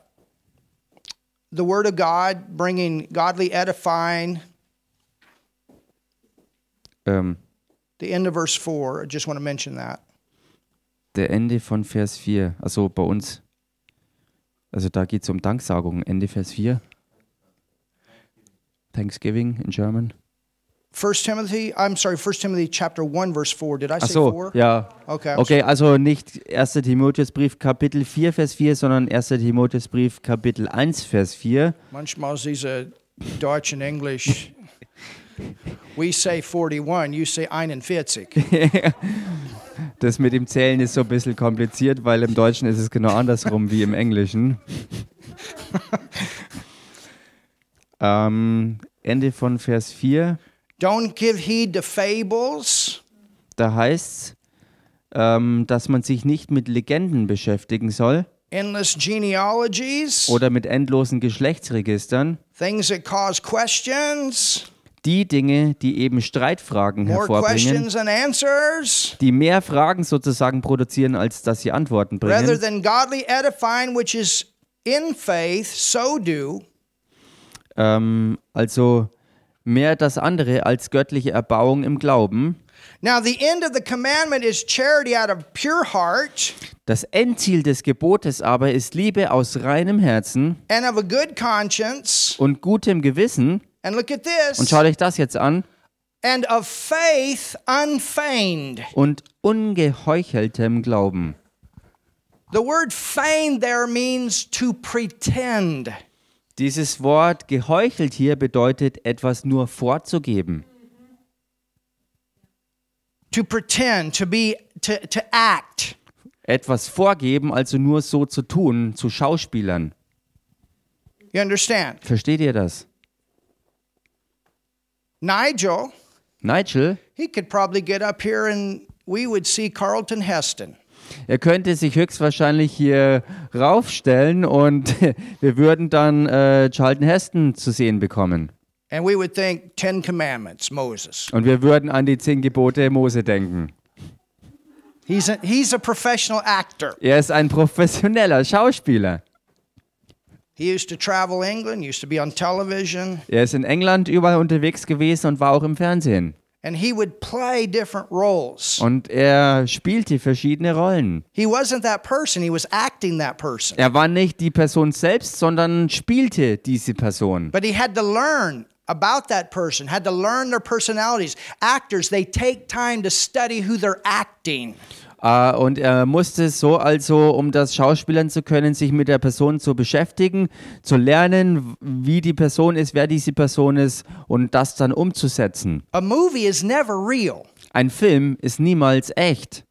the Word of God bringing godly edifying. Ähm, The end of verse 4, I just want to mention that. der Ende von Vers 4. Also bei uns. Also da geht es um Danksagung. Ende Vers 4. Thanksgiving in German. 1 Timothy, I'm sorry, 1 Timothy chapter 1, verse 4. Did I say so, 4? ja. Okay, I'm Okay, also nicht 1. Timotheusbrief Kapitel 4, Vers 4, sondern 1. Timotheusbrief Kapitel 1, Vers 4. Manchmal diese Deutsch and English. We say 41, you say 41. Das mit dem Zählen ist so ein bisschen kompliziert, weil im Deutschen ist es genau andersrum wie im Englischen. ähm, Ende von Vers 4, Don't give heed to fables, da heißt es, ähm, dass man sich nicht mit Legenden beschäftigen soll endless genealogies, oder mit endlosen Geschlechtsregistern. things that cause questions, Die Dinge, die eben Streitfragen more hervorbringen, questions than answers, die mehr Fragen sozusagen produzieren, als dass sie Antworten rather bringen. than godly edifying, which is in faith, so do. Ähm, also mehr das andere als göttliche Erbauung im Glauben. Now, the end of the commandment is charity out of pure heart Das Endziel des Gebotes aber ist Liebe aus reinem Herzen and of a good conscience. und gutem Gewissen. And look at Und schaut euch das jetzt an. And of faith unfeigned. Und ungeheucheltem Glauben. The word feigned there means to pretend. Dieses Wort geheuchelt hier bedeutet etwas nur vorzugeben. To pretend, to be, to, to act. Etwas vorgeben, also nur so zu tun, zu Schauspielern. You understand? Versteht ihr das? Nigel, Nigel, he could probably get up here and we would see Carlton Heston. Er könnte sich höchstwahrscheinlich hier raufstellen und wir würden dann äh, Charlton Heston zu sehen bekommen. Und wir würden an die zehn Gebote Mose denken. He's a, he's a professional actor. Er ist ein professioneller Schauspieler. He used to travel England, used to be on television, Er ist in England überall unterwegs gewesen und war auch im Fernsehen. And he would play different roles. Und er spielte verschiedene Rollen. He wasn't that person, he was acting that person. Er war nicht die Person selbst, sondern spielte diese Person. But he had to learn about that person, had to learn their personalities. Actors, they take time to study who they're acting. Äh, Und er musste so also, um das Schauspielern zu können, sich mit der Person zu beschäftigen, zu lernen, wie die Person ist, wer diese Person ist und das dann umzusetzen. A movie is never real. Ein Film ist niemals echt.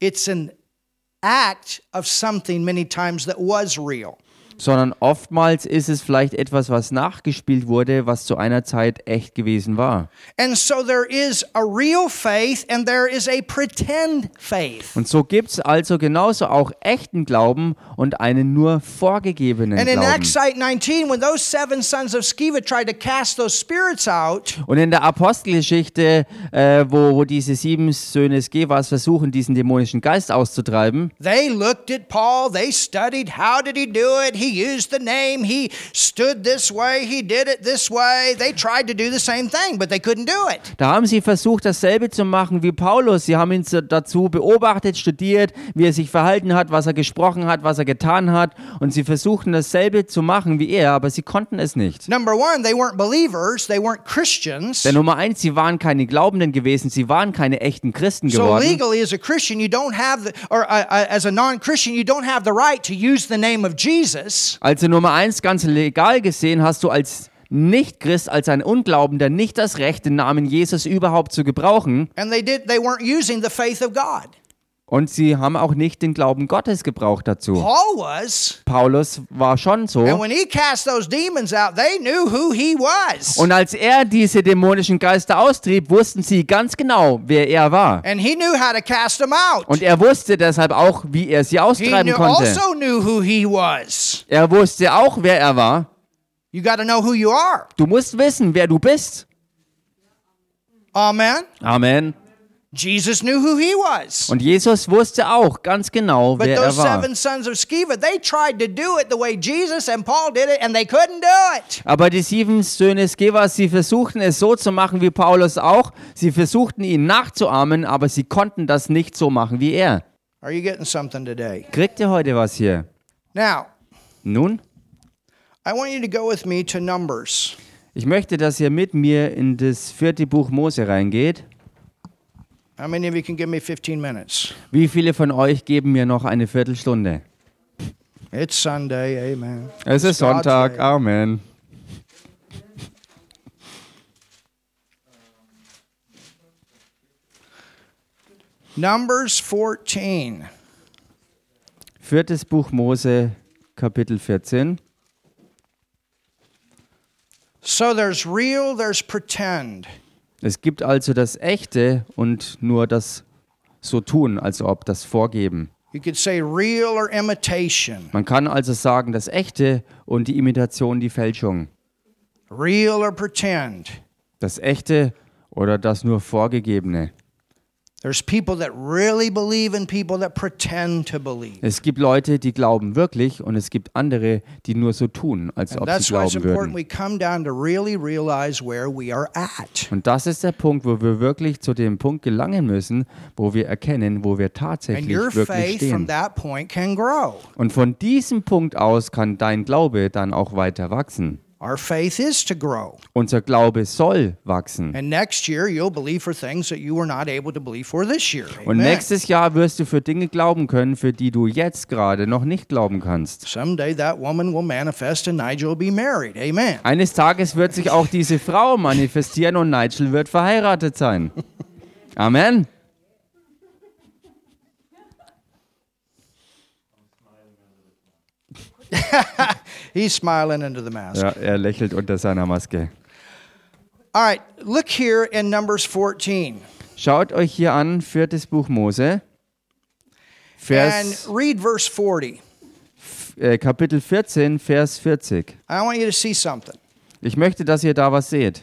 It's an act of something many times that was real. Sondern oftmals ist es vielleicht etwas, was nachgespielt wurde, was zu einer Zeit echt gewesen war. And so there is a real faith and there is a pretend faith. Und so gibt es also genauso auch echten Glauben und einen nur vorgegebenen And in Glauben. Acts 19, when those seven sons of Sceva tried to cast those spirits out, Und in der Apostelgeschichte, äh, wo, wo diese sieben Söhne Skevas versuchen, diesen dämonischen Geist auszutreiben, they looked at Paul, they studied how did he do it? He used the name, he stood this way, he did it this way. They tried to do the same thing, but they couldn't do it. da haben sie versucht, dasselbe zu machen wie Paulus. Sie haben ihn zu- dazu beobachtet, studiert, wie er sich verhalten hat, was er gesprochen hat, was er getan hat. Und sie versuchten dasselbe zu machen wie er, aber sie konnten es nicht. Number one, they weren't believers, they weren't Christians. Denn Nummer eins, sie waren keine Glaubenden gewesen, sie waren keine echten Christen So geworden. legally, as a Christian, you don't have the, or uh, uh, as a non-Christian, you don't have the right to use the name of Jesus. Also Nummer eins, ganz legal gesehen, hast du als Nicht-Christ, als ein Unglaubender nicht das Recht, den Namen Jesus überhaupt zu gebrauchen. And they did. They weren't using the faith of God. Und sie haben auch nicht den Glauben Gottes gebraucht dazu. Paul was, Paulus war schon so. out, Und als er diese dämonischen Geister austrieb, wussten sie ganz genau, wer er war. and he knew how to cast them out. Und er wusste deshalb auch, wie er sie austreiben konnte. also knew who he was. Er wusste auch, wer er war. You got to know who you are. Du musst wissen, wer du bist. Amen. Amen. Jesus knew who he was. Und Jesus wusste auch ganz genau, But wer er those war. seven sons of Sceva, they tried to do it the way Jesus and Paul did it, and they couldn't do it. Aber die sieben Söhne Skevas, sie versuchten es so zu machen wie Paulus auch. Sie versuchten ihn nachzuahmen, aber sie konnten das nicht so machen wie er. Are you getting something today? Kriegt ihr heute was hier? Now, Nun, I want you to go with me to Numbers. ich möchte, dass ihr mit mir in das vierte Buch Mose reingeht. How many of you can give me 15 minutes? Wie viele von euch geben mir noch eine Viertelstunde? It's Sunday, amen. Es ist Sonntag. Amen. Numbers 14. Viertes Buch Mose, Kapitel 14. So there's real, there's pretend. Es gibt also das Echte und nur das so tun, als ob das Vorgeben. Man kann also sagen, das Echte und die Imitation die Fälschung. Real or pretend. Das Echte oder das nur Vorgegebene. Es gibt Leute, die glauben wirklich und es gibt andere, die nur so tun, als And ob sie glauben important würden. we come down to really realize where we are at. Und das ist der Punkt, wo wir wirklich zu dem Punkt gelangen müssen, wo wir erkennen, wo wir And tatsächlich your wirklich faith from stehen. that point can grow. Und von diesem Punkt aus kann dein Glaube dann auch weiter wachsen. Our faith is to grow. Unser Glaube soll wachsen. And next year, you'll believe for things that you were not able to believe for this year. Und Amen. nächstes Jahr wirst du für Dinge glauben können, für die du jetzt gerade noch nicht glauben kannst. Someday that woman will manifest and Nigel will be married. Amen. Eines Tages wird sich auch diese Frau manifestieren und Nigel wird verheiratet sein. Amen. He's smiling into the mask. Ja, er lächelt unter seiner Maske. All right, look here in Numbers 14 Schaut euch hier an, viertes Buch Mose, and Vers, read verse 40. äh, Kapitel 14, Vers 40. I want you to see something. Ich möchte, dass ihr da was seht.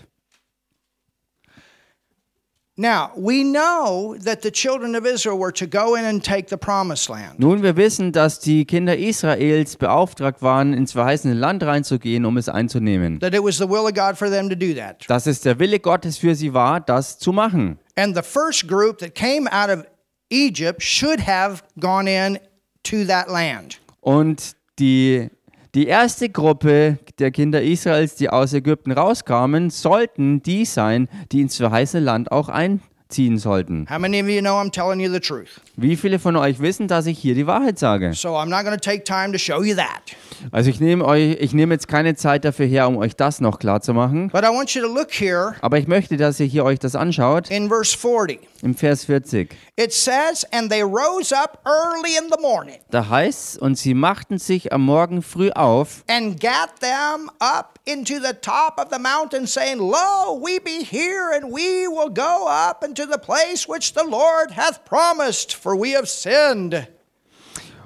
Now, we know that the children of Israel were to go in and take the promised land. Nun, wir wissen, dass die Kinder Israels beauftragt waren, ins verheißene Land reinzugehen, um es einzunehmen. That it was the will of God for them to do that. Dass es der Wille Gottes für sie war, das zu machen. And the first group that came out of Egypt should have gone in to that land. Und die, die erste Gruppe der Kinder Israels, die aus Ägypten rauskamen, sollten die sein, die ins verheißene Land auch einziehen sollten. How many of you know I'm telling you the truth? Wie viele von euch wissen, dass ich hier die Wahrheit sage? So I'm not going to take time to show you that. Also ich nehme euch, ich nehme jetzt keine Zeit dafür her, um euch das noch klar zu machen. But I want you to look here Aber ich möchte, dass ihr hier euch das anschaut in verse 40. im Vers 40. It says, And they rose up early in the morning Da heißt und sie machten sich am Morgen früh auf and gat them up into the top of the mountain, saying, Lo, we be here, and we will go up into the place which the Lord hath promised, for we have sinned.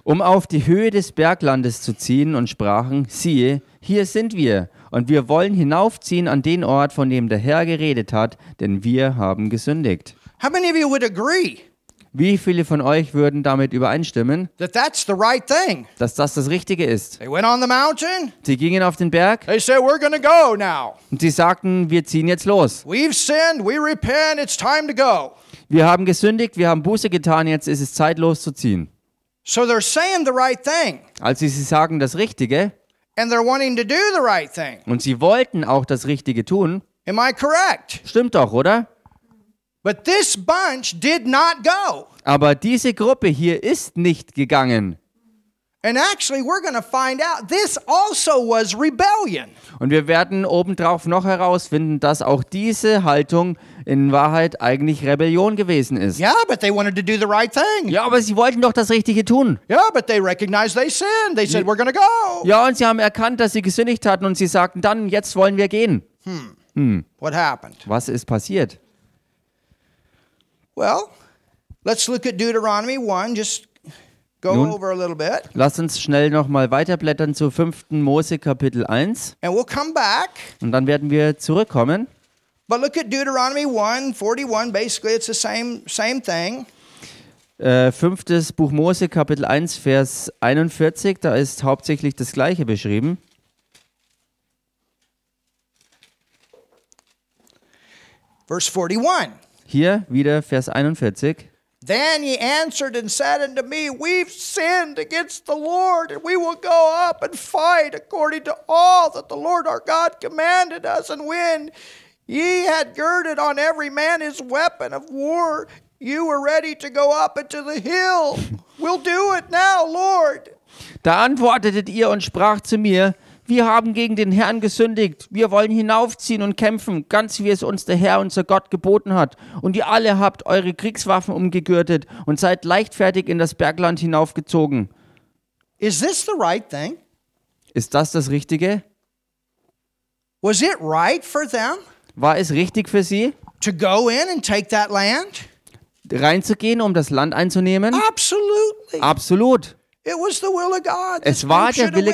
um auf die Höhe des Berglandes zu ziehen und sprachen, siehe, hier sind wir, und wir wollen hinaufziehen an den Ort, von dem der Herr geredet hat, denn wir haben gesündigt. How many of you would agree Wie viele von euch würden damit übereinstimmen, that that's the right thing? dass das das Richtige ist? They went on the mountain. Sie gingen auf den Berg They said, We're going to go now. und sie sagten, wir ziehen jetzt los. We've sinned. We repent. It's time to go. Wir haben gesündigt, wir haben Buße getan, jetzt ist es Zeit loszuziehen. So they're saying the right thing, Also sie sagen das Richtige and they're wanting to do the right thing. und sie wollten auch das Richtige tun. Am I correct? Stimmt doch, oder? But this bunch did not go. Aber diese Gruppe hier ist nicht gegangen. And actually, we're going to find out this also was rebellion. Und wir werden obendrauf noch herausfinden, dass auch diese Haltung in Wahrheit eigentlich Rebellion gewesen ist. Yeah, but they wanted to do the right thing. Ja, aber sie wollten doch das Richtige tun. Yeah, but they recognized they sinned. They said, We're going to go. Ja, und sie haben erkannt, dass sie gesündigt hatten und sie sagten dann, jetzt wollen wir gehen. What happened? Was ist passiert? Well, let's look at Deuteronomy 1. Just Nun, over a little bit, lasst uns schnell nochmal weiterblättern zu 5. Mose Kapitel 1 and we'll come back. und dann werden wir zurückkommen. But look at Deuteronomy 1 41. Basically, it's the same, same thing. Äh, fünftes Buch Mose Kapitel 1 Vers 41, da ist hauptsächlich das gleiche beschrieben. Verse 41. Hier wieder Vers 41. Then ye answered and said unto me, We've sinned against the Lord, and we will go up and fight according to all that the Lord our God commanded us. And when ye had girded on every man his weapon of war, you were ready to go up into the hill. We'll do it now, Lord. Da antwortetet ihr und sprach zu mir, wir haben gegen den Herrn gesündigt, wir wollen hinaufziehen und kämpfen, ganz wie es uns der Herr unser Gott geboten hat. Und ihr alle habt eure Kriegswaffen umgegürtet und seid leichtfertig in das Bergland hinaufgezogen. Is this the right thing? Ist das das Richtige? Was it right for them War es richtig für sie, to go in and take that land? reinzugehen, um das Land einzunehmen? Absolutely. Absolut. It was the will of God. Es war der Wille,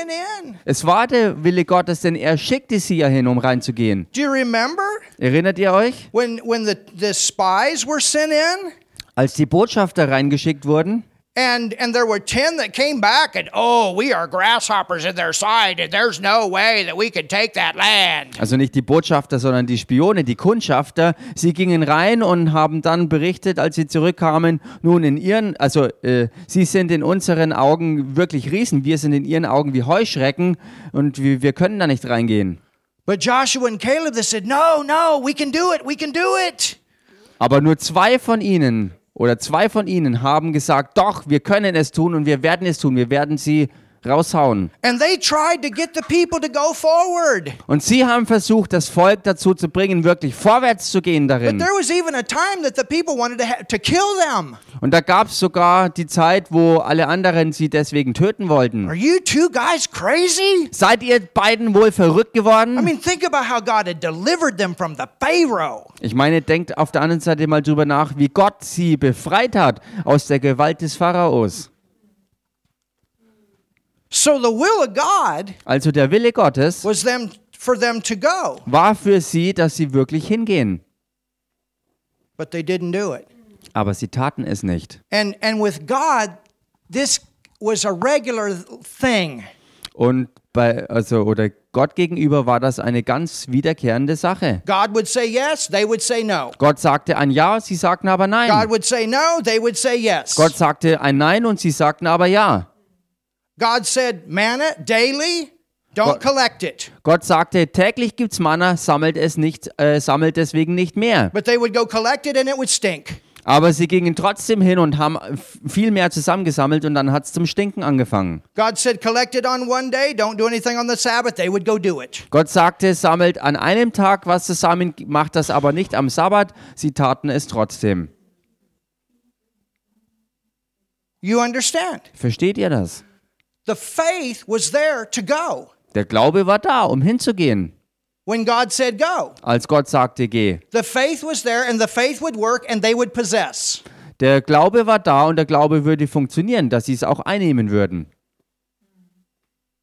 es war der Wille Gottes, denn er schickte sie ja hin, um reinzugehen. Do you remember Erinnert ihr euch? when when the, the spies were sent in Als die Botschafter reingeschickt wurden and and there were 10 that came back and oh we are grasshoppers in their side and there's no way that we could take that land. Also nicht die Botschafter, sondern die Spione, die Kundschafter. Sie gingen rein und haben dann berichtet, als sie zurückkamen, nun in ihren, also äh, sie sind in unseren Augen wirklich Riesen, wir sind in ihren Augen wie Heuschrecken und wir, wir können da nicht reingehen. But Joshua and Caleb they said no no we can do it we can do it. Aber nur zwei von ihnen oder zwei von ihnen haben gesagt, doch, wir können es tun und wir werden es tun, wir werden sie raushauen. And they tried to get the people to go forward. Und sie haben versucht, das Volk dazu zu bringen, wirklich vorwärts zu gehen darin. Und da gab es sogar die Zeit, wo alle anderen sie deswegen töten wollten. Are you two guys crazy? Seid ihr beiden wohl verrückt I geworden? mean, think about how God had delivered them from the Pharaoh. Ich meine, denkt auf der anderen Seite mal drüber nach, wie Gott sie befreit hat aus der Gewalt des Pharaos. So the will of God Also der Wille Gottes was them for them to go, war für sie, dass sie wirklich hingehen. but they didn't do it. Aber sie taten es nicht. And and with God, this was a regular thing. Und bei, also, oder Gott gegenüber war das eine ganz wiederkehrende Sache. God would say yes, they would say no. Gott sagte ein Ja, sie sagten aber God Nein. would say no, they would say yes. Gott sagte ein Nein und sie sagten aber Ja. God said manna daily, don't God- collect it. Gott sagte, täglich gibt's Manna, sammelt es nicht, äh, sammelt deswegen nicht mehr. But they would go collect it and it would stink. Aber sie gingen trotzdem hin und haben viel mehr zusammengesammelt und dann hat's zum Stinken angefangen. God said collect it on one day, don't do anything on the Sabbath. They would go do it. Gott sagte, sammelt an einem Tag was zusammen, macht das aber nicht am Sabbat. Sie taten es trotzdem. You understand? Versteht ihr das? The faith was there to go Der Glaube war da, um hinzugehen. when God said go. Als Gott sagte, geh. The faith was there and the faith would work and they would possess. Der Glaube war da und der Glaube würde funktionieren, dass sie es auch einnehmen würden.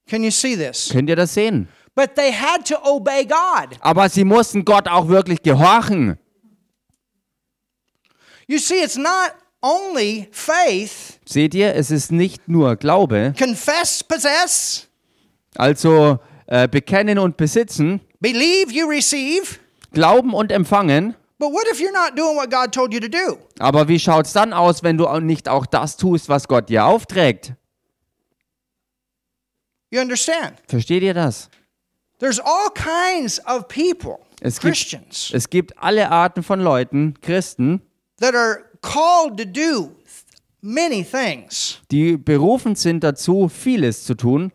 Can you see this? Könnt ihr das sehen? But they had to obey God. Aber sie mussten Gott auch wirklich gehorchen. You see, it's not only faith, Seht ihr, es ist nicht nur Glaube, confess, possess, also äh, bekennen und besitzen, believe, you receive. glauben und empfangen. But what if you're not doing what God told you to do? Aber wie schaut's dann aus, wenn du nicht auch das tust, was Gott dir aufträgt? You understand? Versteht ihr das? There's all kinds of people, Es gibt, Christians, es gibt alle Arten von Leuten, Christen, that are called to do many things. die berufen sind dazu, vieles zu tun.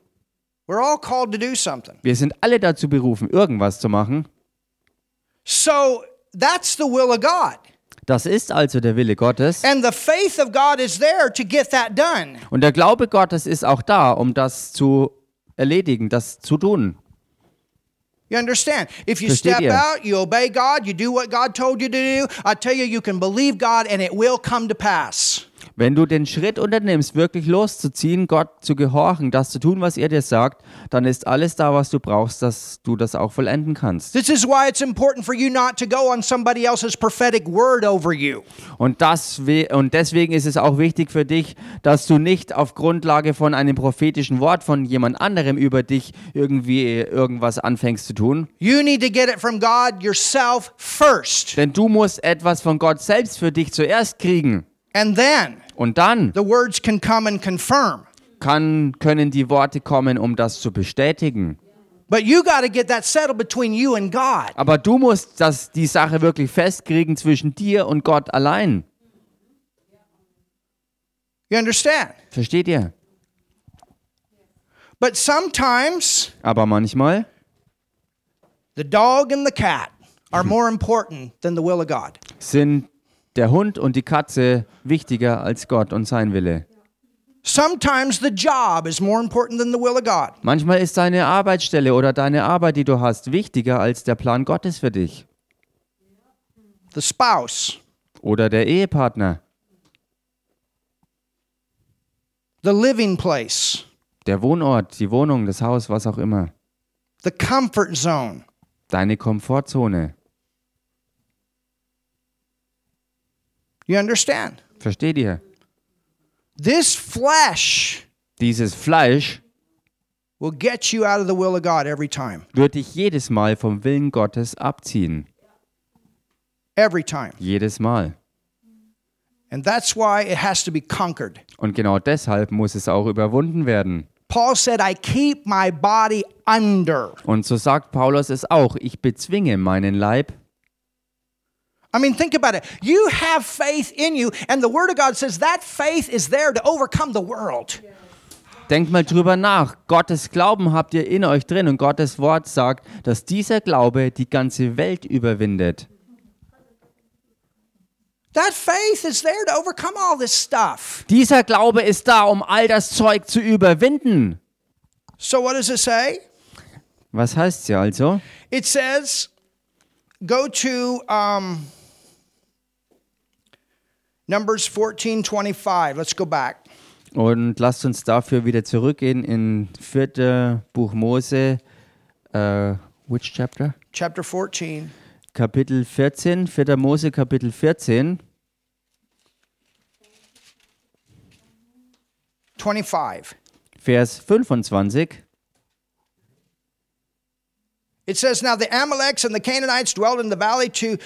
We're all called to do something. Wir sind alle dazu berufen, irgendwas zu machen. So that's the will of God. Das ist also der Wille Gottes. And the faith of God is there to get that done. Und der Glaube Gottes ist auch da, um das zu erledigen, das zu tun. You understand? If you step out, you obey God, you do what God told you to do, I tell you, you can believe God and it will come to pass. Wenn du den Schritt unternimmst, wirklich loszuziehen, Gott zu gehorchen, das zu tun, was er dir sagt, dann ist alles da, was du brauchst, dass du das auch vollenden kannst. This is why it's important for you not to go on somebody else's prophetic word over you. Und, das, und deswegen ist es auch wichtig für dich, dass du nicht auf Grundlage von einem prophetischen Wort von jemand anderem über dich irgendwie irgendwas anfängst zu tun. You need to get it from God yourself first. Denn du musst etwas von Gott selbst für dich zuerst kriegen. And then Und dann the words can come and confirm. kann, können die Worte kommen, um das zu bestätigen. But you got to get that settled between you and God. Aber du musst das, die Sache wirklich festkriegen zwischen dir und Gott allein. You understand? Versteht ihr? But sometimes Aber manchmal the dog and the cat are more important than the will of God. sind der Hund und die Katze wichtiger als Gott und sein Wille. Sometimes the job is more important than the will of God. Manchmal ist deine Arbeitsstelle oder deine Arbeit, die du hast, wichtiger als der Plan Gottes für dich. The spouse, Oder der Ehepartner, the living place, der Wohnort, die Wohnung, das Haus, was auch immer. the comfort zone. Deine Komfortzone. You understand? Versteht ihr? This flesh Dieses Fleisch will get you out of the will of God every time. wird dich jedes Mal vom Willen Gottes abziehen. Every time. Jedes Mal. And that's why it has to be conquered. Und genau deshalb muss es auch überwunden werden. Paul said, I keep my body under. Und so sagt Paulus es auch, ich bezwinge meinen Leib. I mean, think about it. You have faith in you, and the Word of God says that faith is there to overcome the world. Denkt mal drüber nach. Gottes Glauben habt ihr in euch drin und Gottes Wort sagt, dass dieser Glaube die ganze Welt überwindet. That faith is there to overcome all this stuff. Dieser Glaube ist da, um all das Zeug zu überwinden. So, what does it say? Was heißt ja also? It says, go to um, Numbers 14 25. Let's go back. Und lasst uns dafür wieder zurückgehen in 4. Buch Mose, äh, which chapter? Chapter 14. Kapitel 14, 4. Mose Kapitel 14, 25. Vers 25. It says, Now the Amaleks and the Canaanites dwelled in the valley to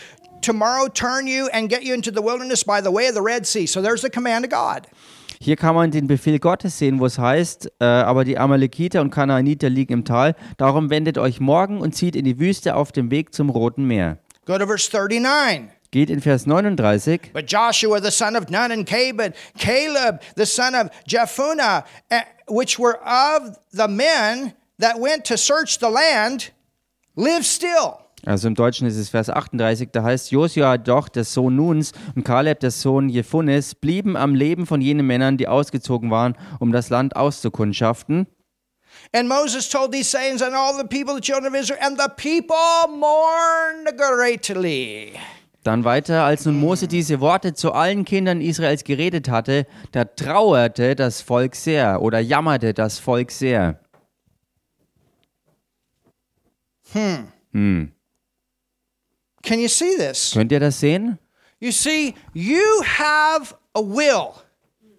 tomorrow turn you and get you into the wilderness by the way of the Red Sea. So there's the command of God. Hier kann man den Befehl Gottes sehen, wo es heißt, äh, aber die Amalekiter und Kanaaniter liegen im Tal, darum wendet euch morgen und zieht in die Wüste auf dem Weg zum Roten Meer. Go to verse 39. Geht in Vers 39. But Joshua the son of Nun and Caleb, Caleb the son of Jephunneh, eh, which were of the men that went to search the land, live still. Also im Deutschen ist es Vers 38, da heißt Josua doch, der Sohn Nuns und Kaleb, der Sohn Jephunes, blieben am Leben von jenen Männern, die ausgezogen waren, um das Land auszukundschaften. And Moses told these sayings and all the people, the children of Israel, and the people mourned greatly. Dann weiter, als nun Mose diese Worte zu allen Kindern Israels geredet hatte, da trauerte das Volk sehr oder jammerte das Volk sehr. Can you see this? Könnt ihr das sehen? You see, you have a will.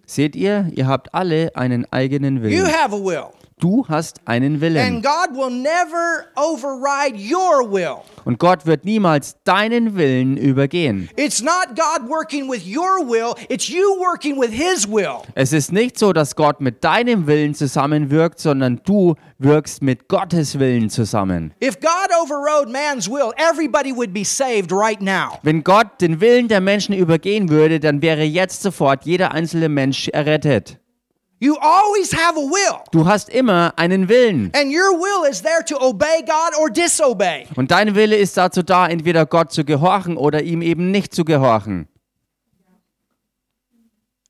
Seht ihr, ihr habt alle einen eigenen You Willen. have a will. Du hast einen Willen. God will never override your will. Und Gott wird niemals deinen Willen übergehen. It's not God working with your will, it's you working with His will. Es ist nicht so, dass Gott mit deinem Willen zusammenwirkt, sondern du wirkst mit Gottes Willen zusammen. Wenn Gott den Willen der Menschen übergehen würde, dann wäre jetzt sofort jeder einzelne Mensch errettet. You always have a will. Du hast immer einen Willen. And your will is there to obey God or disobey. Und dein Wille ist dazu da, entweder Gott zu gehorchen oder ihm eben nicht zu gehorchen.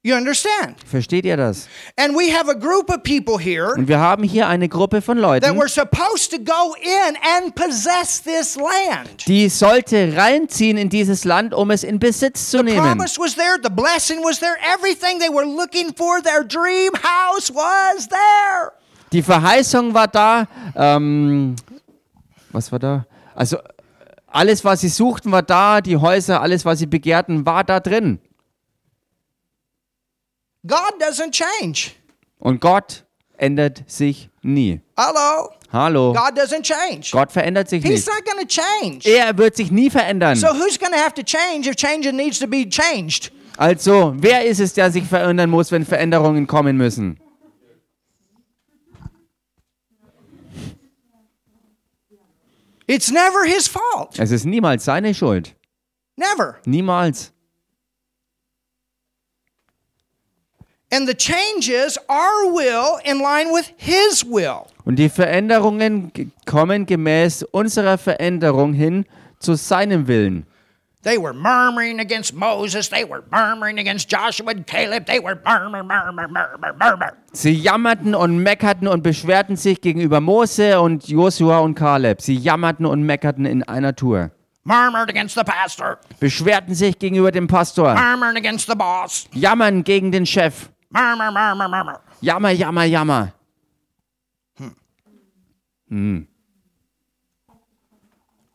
You understand? Versteht ihr das? And we have a group of people here Und wir haben hier eine Gruppe von that Leuten, were supposed to go in and possess this land. die sollte reinziehen in dieses Land, um es in Besitz zu nehmen. Promise was there, the blessing was there, everything they were looking for, their dream house was there. Die Verheißung war da. Ähm, was war da? Also alles, was sie suchten, war da. Die Häuser, alles, was sie begehrten, war da drin. God doesn't change. Und Gott ändert sich nie. Hello? Hallo. God doesn't change. Gott verändert sich He's nicht. not change. Er wird sich nie verändern. So who's to have to change if changing needs to be changed? Also, wer ist es, der sich verändern muss, wenn Veränderungen kommen müssen? It's never his fault. Es ist niemals seine Schuld. Never. Niemals. And the changes our will in line with his will. Und die Veränderungen kommen gemäß unserer Veränderung hin zu seinem Willen. They were murmuring against Moses. They were murmuring against Joshua and Caleb. They were murmur, murmur, murmur, murmur. Sie jammerten und meckerten und beschwerten sich gegenüber Mose und Josua und Kaleb. Sie jammerten und meckerten in einer Tour. Murmured against the pastor. Beschwerten sich gegenüber dem Pastor. Murmuring against the boss. Jammern gegen den Chef. Jammer, jammer, jammer.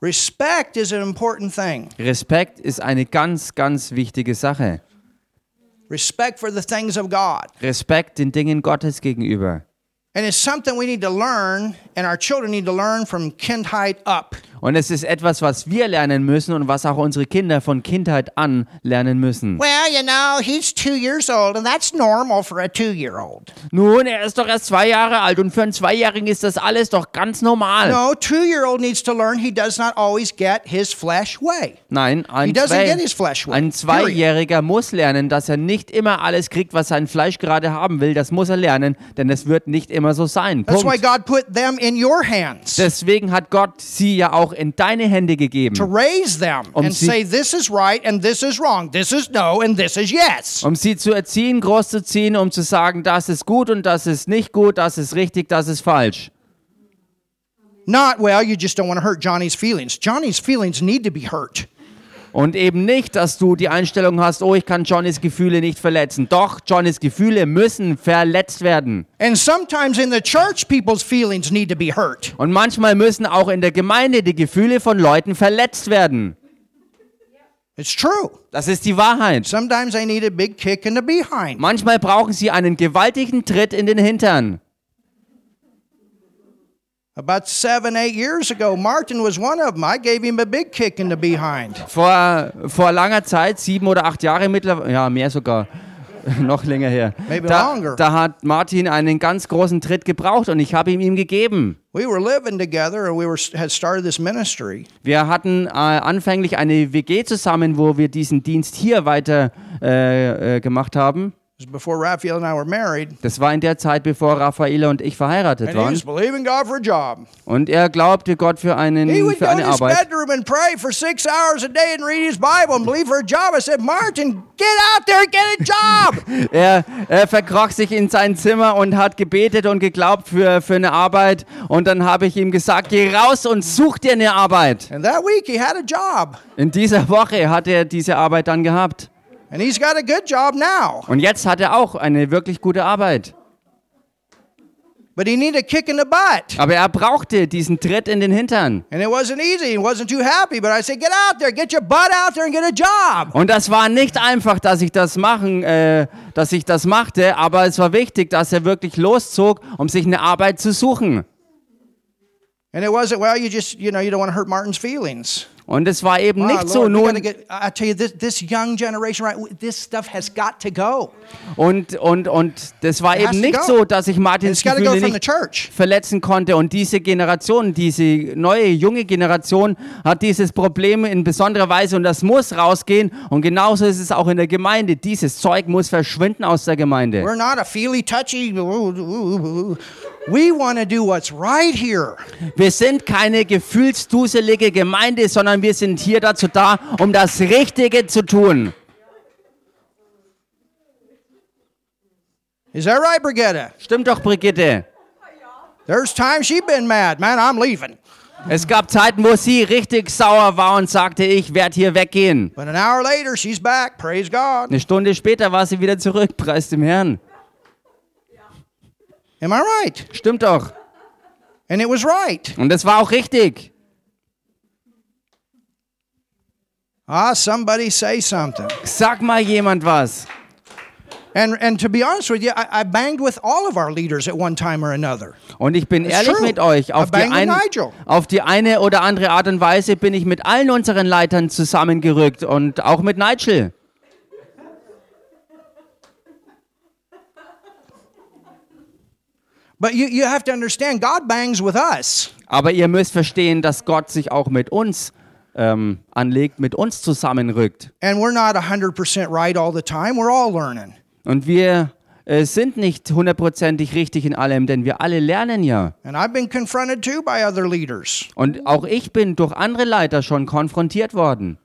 Respect is an important thing. Respekt ist eine ganz, ganz wichtige Sache. Respect for the things of God. Respekt den Dingen Gottes gegenüber. And it's something we need to learn, and our children need to learn from kindheit up. Und es ist etwas, was wir lernen müssen und was auch unsere Kinder von Kindheit an lernen müssen. Well, you know, he's two years old, and that's normal for a two year old. Nun, er ist doch erst zwei Jahre alt und für einen Zweijährigen ist das alles doch ganz normal. No, two year old needs to learn he does not always get his flesh way. Nein, ein, He doesn't Zwei, get his flesh way, ein Zweijähriger muss lernen, dass er nicht immer alles kriegt, was sein Fleisch gerade haben will. Das muss er lernen, denn es wird nicht immer so sein. That's why Punkt. God put them in your hands Deswegen hat Gott sie ja auch in deine Hände to gegeben, raise them Um and sie- say, this is right and this is wrong. This is no and this is yes. um sie zu erziehen, großzuziehen, um zu sagen, das ist gut und das ist nicht gut, das ist richtig, das ist falsch. Not, well, you just don't want to hurt Johnny's feelings. Johnny's feelings need to be hurt. Und eben nicht, dass du die Einstellung hast, oh, ich kann Johnnys Gefühle nicht verletzen. Doch, Johnnys Gefühle müssen verletzt werden. And sometimes in the church, people's feelings need to be hurt. Und manchmal müssen auch in der Gemeinde die Gefühle von Leuten verletzt werden. It's true. Das ist die Wahrheit. Sometimes they need a big kick in the behind. Manchmal brauchen sie einen gewaltigen Tritt in den Hintern. About seven, eight years ago, Martin was one of them. I gave him a big kick in the behind. Vor, vor langer Zeit, sieben oder acht Jahre mittlerweile, ja, mehr sogar, noch länger her. Maybe Da, longer. da hat Martin einen ganz großen Tritt gebraucht und ich habe ihm ihn gegeben. We were living together and we were, had started this ministry. Wir hatten äh, anfänglich eine WG zusammen, wo wir diesen Dienst hier weiter äh, äh, gemacht haben. It was before Raphael and I were married. Das war in der Zeit, bevor Raffaele und ich verheiratet And he waren. was believing God for a job. Und er glaubte Gott für, einen, He would für go eine to his Arbeit. bedroom and pray for six hours a day and read his Bible and believe for a job. I said, Martin, get out there and get a job. Er, er verkroch sich in sein Zimmer und hat gebetet und geglaubt für, für eine Arbeit. Und dann habe ich ihm gesagt, geh raus und such dir eine Arbeit. and that week he had a job. In dieser Woche hat er diese Arbeit dann gehabt. And he's got a good job now. Und jetzt hat er auch eine wirklich gute Arbeit. But he needed a kick in the butt. Aber er brauchte diesen Tritt in den Hintern. And it wasn't easy. He wasn't too happy. But I said, get out there, get your butt out there and get a job. Und das war nicht einfach, dass ich das machen, äh, dass ich das machte, aber es war wichtig, dass er wirklich loszog, um sich eine Arbeit zu suchen. And it wasn't, well, you just, you know, you don't want to hurt Martin's feelings. Und es war eben Ah, nicht so Lord, nun. get, I tell you, this, this young generation, right, this stuff has got to go. Und, und, und das war It eben nicht so, dass ich Martins Gefühle nicht verletzen konnte. Und diese Generation, diese neue, junge Generation hat dieses Problem in besonderer Weise und das muss rausgehen. Und genauso ist es auch in der Gemeinde. Dieses Zeug muss verschwinden aus der Gemeinde. We're not a feely, touchy. We want to do what's right here. Wir sind keine gefühlsduselige Gemeinde, sondern wir sind hier dazu da, um das Richtige zu tun. Is that right, Brigitte? Stimmt doch, Brigitte. There's times she been mad. Man, I'm leaving. Es gab Zeiten, wo sie richtig sauer war und sagte, ich werde hier weggehen. But an hour later, she's back. Praise God. Eine Stunde später war sie wieder zurück, preis dem Herrn. Am I right? Stimmt doch. And it was right. Und es war auch richtig. Ah, somebody say something. Sag mal jemand was. And and to be honest with you, I, I banged with all of our leaders at one time or another. Und ich bin It's ehrlich true. mit euch, auf die, ein, auf die eine oder andere Art und Weise bin ich mit allen unseren Leitern zusammengerückt und auch mit Nigel. But you, you have to understand, God bangs with us. Aber ihr müsst verstehen, dass Gott sich auch mit uns ähm, anlegt, mit uns zusammenrückt. And we're not 100% right all the time. We're all learning. Und wir äh, sind nicht hundertprozentig richtig in allem, denn wir alle lernen ja. And I've been confronted too by other leaders. Und auch ich bin durch andere Leiter schon konfrontiert worden.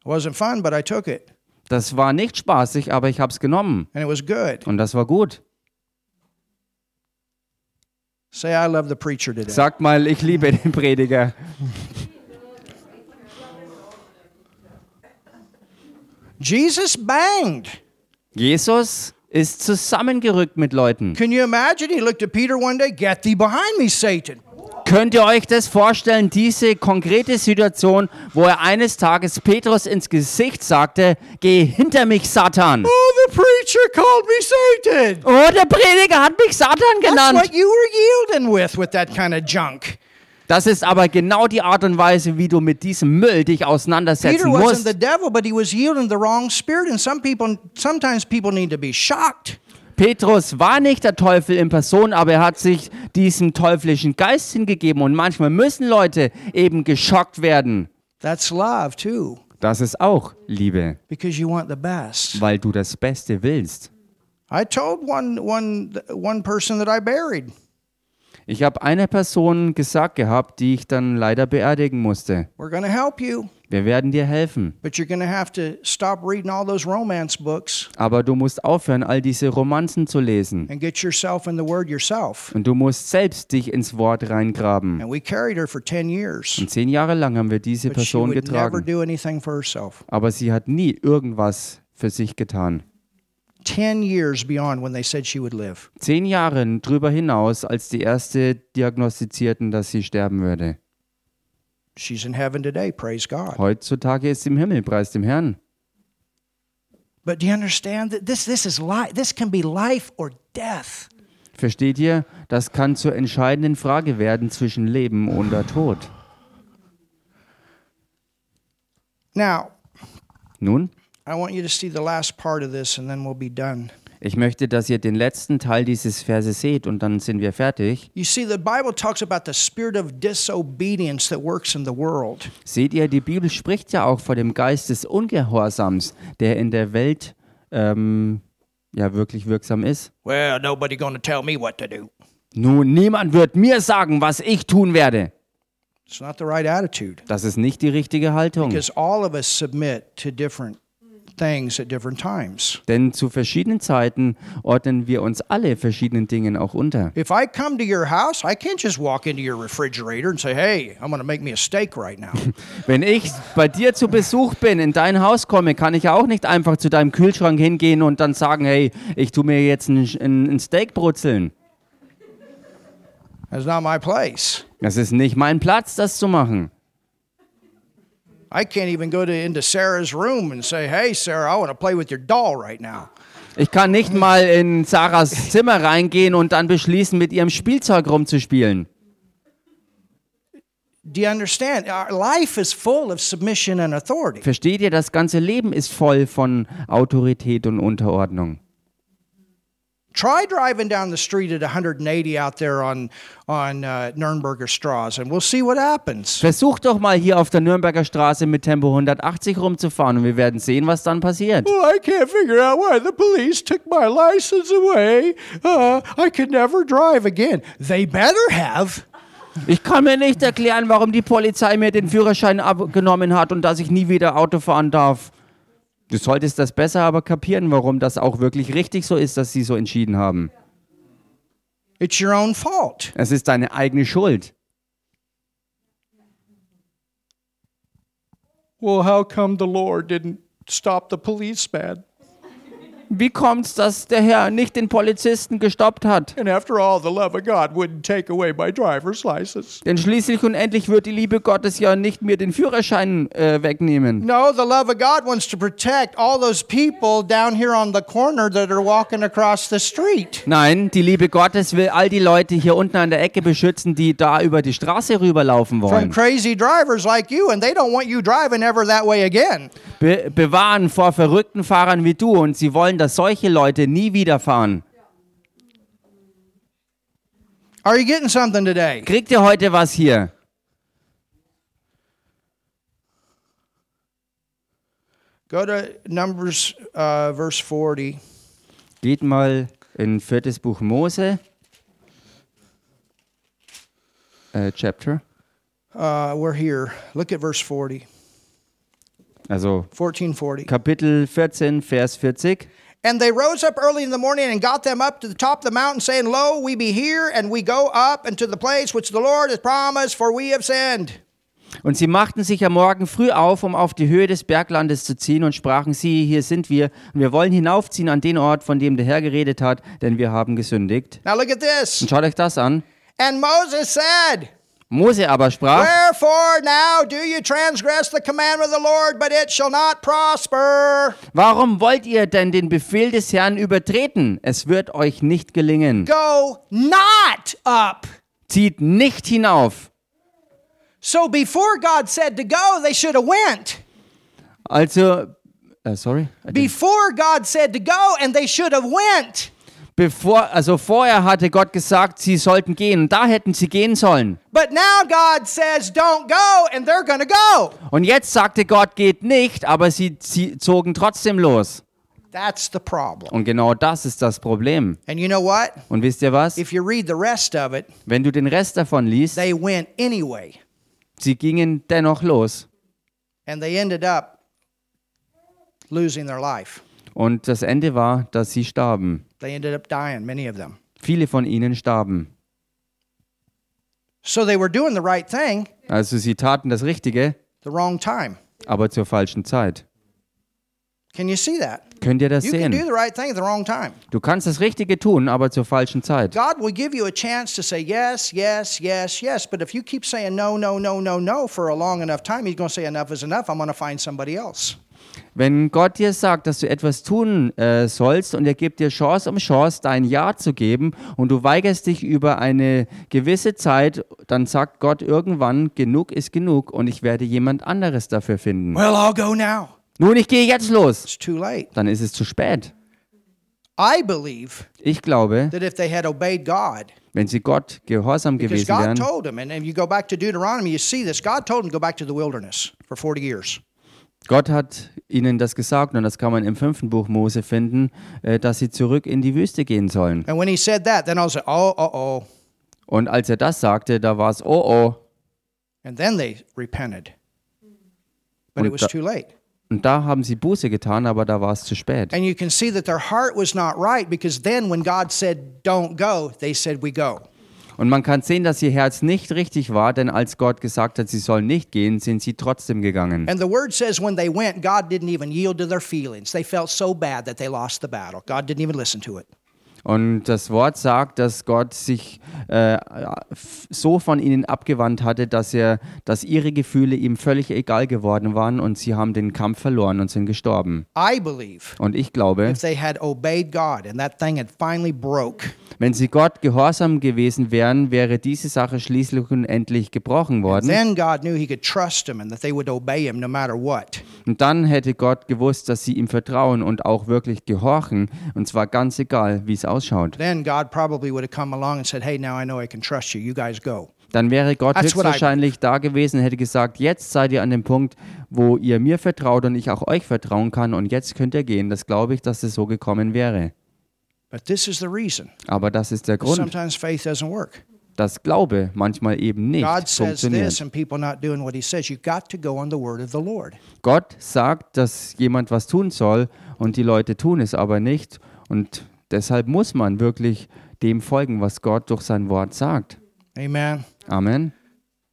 It wasn't fun, but I took it. Das war nicht spaßig, aber ich habe es genommen. And it was good. Und das war gut. Say, I love the preacher today. Sagt mal, ich liebe den Prediger. Jesus banged. Jesus ist zusammengerückt mit Leuten. Can you imagine? He looked at Peter one day, Get thee behind me, Satan. Könnt ihr euch das vorstellen, diese konkrete Situation, wo er eines Tages Petrus ins Gesicht sagte, geh hinter mich, Satan. Oh, the preacher called me Satan. Oh, der Prediger hat mich Satan That's genannt. what you were yielding with, with that kind of junk. Das ist aber genau die Art und Weise, wie du mit diesem Müll dich Peter auseinandersetzen wasn't musst. the devil, but he was yielding the wrong spirit. And some people, sometimes people need to be shocked. Petrus war nicht der Teufel in Person, aber er hat sich diesem teuflischen Geist hingegeben und manchmal müssen Leute eben geschockt werden. That's love too, Das ist auch Liebe, because you want the best. weil du das Beste willst. I told one, one, one person that I buried. Ich habe einer Person gesagt gehabt, die ich dann leider beerdigen musste. We're to help you, Wir werden dir helfen, but you're to have to stop reading all those romance books aber du musst aufhören, all diese Romanzen zu lesen. and get yourself in the Word yourself. Und du musst selbst dich ins Wort reingraben. And we carried her for 10 years, Und zehn Jahre lang haben wir diese but she Person would never getragen. do anything for herself. Aber sie hat nie irgendwas für sich getan. Zehn Jahre drüber hinaus, als die Erste diagnostizierten, dass sie sterben würde. She's in heaven today, praise God. Heutzutage ist sie im Himmel, preis dem Herrn. But do you understand that this this is life this can be life or death. Versteht ihr? Das kann zur entscheidenden Frage werden zwischen Leben und der Tod. Now, Nun, I want you to see the last part of this and then we'll be done. ich möchte, dass ihr den letzten Teil dieses Verses seht und dann sind wir fertig. You see, the Bible talks about the spirit of disobedience that works in the world. Seht ihr, die Bibel spricht ja auch vor dem Geist des Ungehorsams, der in der Welt ähm, ja wirklich wirksam ist. Well, nobody to tell me what to do. Nun, niemand wird mir sagen, was ich tun werde. It's not the right attitude Das ist nicht die richtige Haltung. because all of us submit to different Denn zu verschiedenen Zeiten ordnen wir uns alle verschiedenen Dingen auch unter. If I come to your house, I can't just walk into your refrigerator and say, "Hey, I'm going to make me a steak right now." Wenn ich bei dir zu Besuch bin, in dein Haus komme, kann ich ja auch nicht einfach zu deinem Kühlschrank hingehen und dann sagen, hey, ich tue mir jetzt ein, ein, ein Steak brutzeln. That's not my place. Das ist nicht mein Platz, das zu machen. I can't even go to into Sarah's room and say, "Hey, Sarah, I want to play with your doll right now." Ich kann nicht mal in Sarahs Zimmer reingehen und dann beschließen, mit ihrem Spielzeug rumzuspielen. Do you understand? Our life is full of submission and authority. Versteht ihr, das ganze Leben ist voll von Autorität und Unterordnung. Try driving down the street at 180 out there on on uh, Nürnberger Straße, and we'll see what happens. Versucht doch mal hier auf der Nürnberger Straße mit Tempo 180 rumzufahren und wir werden sehen, was dann passiert. Well, I can't figure out why the police took my license away. Uh, I could never drive again. They better have. Ich kann mir nicht erklären, warum die Polizei mir den Führerschein abgenommen hat und dass ich nie wieder Auto fahren darf. Du solltest das besser aber kapieren, warum das auch wirklich richtig so ist, dass sie so entschieden haben. It's your own fault. Es ist deine eigene Schuld. Well, how come the Lord didn't stop the policeman? Wie kommt's, dass der Herr nicht den Polizisten gestoppt hat? And after all, the love of God wouldn't take away my driver's license. Denn schließlich und endlich wird die Liebe Gottes ja nicht mir den Führerschein äh, wegnehmen. No, the love of God wants to protect all those people down here on the corner that are walking across the street. Nein, die Liebe Gottes will all die Leute hier unten an der Ecke beschützen, die da über die Straße rüberlaufen From wollen. crazy drivers like you, and they don't want you driving ever that way again. Be bewahren vor verrückten Fahrern wie du und sie wollen, dass solche Leute nie wieder fahren. Are you getting something today? Kriegt ihr heute was hier? Go to Numbers, uh, verse 40. Geht mal in viertes Buch Mose, äh, Chapter, Uh, we're here. Look at verse 40. also 1440. Kapitel 14, Vers 40. And they rose up early in the morning and got them up to the top of the mountain, saying, Lo, we be here, and we go up into the place which the Lord has promised, for we have sinned. Und sie machten sich am Morgen früh auf, um auf die Höhe des Berglandes zu ziehen und sprachen, siehe, hier sind wir, und wir wollen hinaufziehen an den Ort, von dem der Herr geredet hat, denn wir haben gesündigt. Now look at this. Und schaut euch das an. And Moses said, Mose aber sprach, Wherefore now do you transgress the commandment of the Lord, but it shall not prosper? warum wollt ihr denn den Befehl des Herrn übertreten? Es wird euch nicht gelingen. Go not up. Zieht nicht hinauf. So before God said to go, they should have went. Also, äh, sorry. Before God said to go, and they should have went. Bevor, also vorher hatte Gott gesagt, sie sollten gehen. Und da hätten sie gehen sollen. Says, don't go, and they're going to go. Und jetzt sagte Gott, geht nicht, aber sie, sie zogen trotzdem los. That's the problem. Und genau das ist das Problem. And you know what? Und wisst ihr was? If you read the rest of it, Wenn du den Rest davon liest, they went anyway, sie gingen dennoch los. and they ended up losing their life. Und das Ende war, dass sie starben. They ended up dying, many of them. Viele von ihnen starben. So they were doing the right thing, Also sie taten das Richtige, the wrong time. aber zur falschen Zeit. Can you see that? Könnt ihr das You can do sehen? the right thing at the wrong time. Du kannst das Richtige tun, aber zur falschen Zeit. God will give you a chance to say yes, yes, yes, yes. But if you keep saying no, no, no, no, no for a long enough time, He's going to say enough is enough. I'm going to find somebody else. Wenn Gott dir sagt, dass du etwas tun äh, sollst und er gibt dir Chance um Chance, dein Ja zu geben und du weigerst dich über eine gewisse Zeit, dann sagt Gott irgendwann, genug ist genug und ich werde jemand anderes dafür finden. Well, I'll go now. Nun, ich gehe jetzt los. It's too late. Dann ist es zu spät. I believe Ich glaube, that if they had obeyed God, wenn sie Gott gehorsam gewesen God wären, told them, and if you go back to Deuteronomy, you see this. God told them to go back to the wilderness for 40 years. Gott hat ihnen das gesagt und das kann man im fünften Buch Mose finden, äh, dass sie zurück in die Wüste gehen sollen. That, was oh, oh, oh. Und als er das sagte, da war es, oh oh. And then they repented. But it Und was da- too late. Und da haben sie Buße getan, aber da war es zu spät. And you can see that their heart was not right because then when God said, don't go, they said, we go. Und man kann sehen, dass ihr Herz nicht richtig war, denn als Gott gesagt hat, sie sollen nicht gehen, sind sie trotzdem gegangen. And the word says when they went, God didn't even yield to their feelings. They felt so bad that they lost the battle. God didn't even listen to it. Und das Wort sagt, dass Gott sich äh, so von ihnen abgewandt hatte, dass er, dass ihre Gefühle ihm völlig egal geworden waren und sie haben den Kampf verloren und sind gestorben. I believe Und ich glaube, if they had obeyed God and that thing had finally broke, wenn sie Gott gehorsam gewesen wären, wäre diese Sache schließlich und endlich gebrochen worden. then God knew He could trust them and that they would obey Him no matter what. Und dann hätte Gott gewusst, dass sie ihm vertrauen und auch wirklich gehorchen. Und zwar ganz egal, wie es ausschaut. Then God probably would have come along and said, Hey, now I know I can trust you. You guys go. Dann wäre Gott That's höchstwahrscheinlich da gewesen und hätte gesagt, jetzt seid ihr an dem Punkt, wo ihr mir vertraut und ich auch euch vertrauen kann und jetzt könnt ihr gehen. Das glaube ich, dass es so gekommen wäre. But this is the reason. Aber das ist der Grund, Sometimes faith doesn't work. dass Glaube manchmal eben nicht funktioniert. Gott sagt, dass jemand was tun soll und die Leute tun es aber nicht. Und deshalb muss man wirklich dem folgen, was Gott durch sein Wort sagt. Amen. Amen.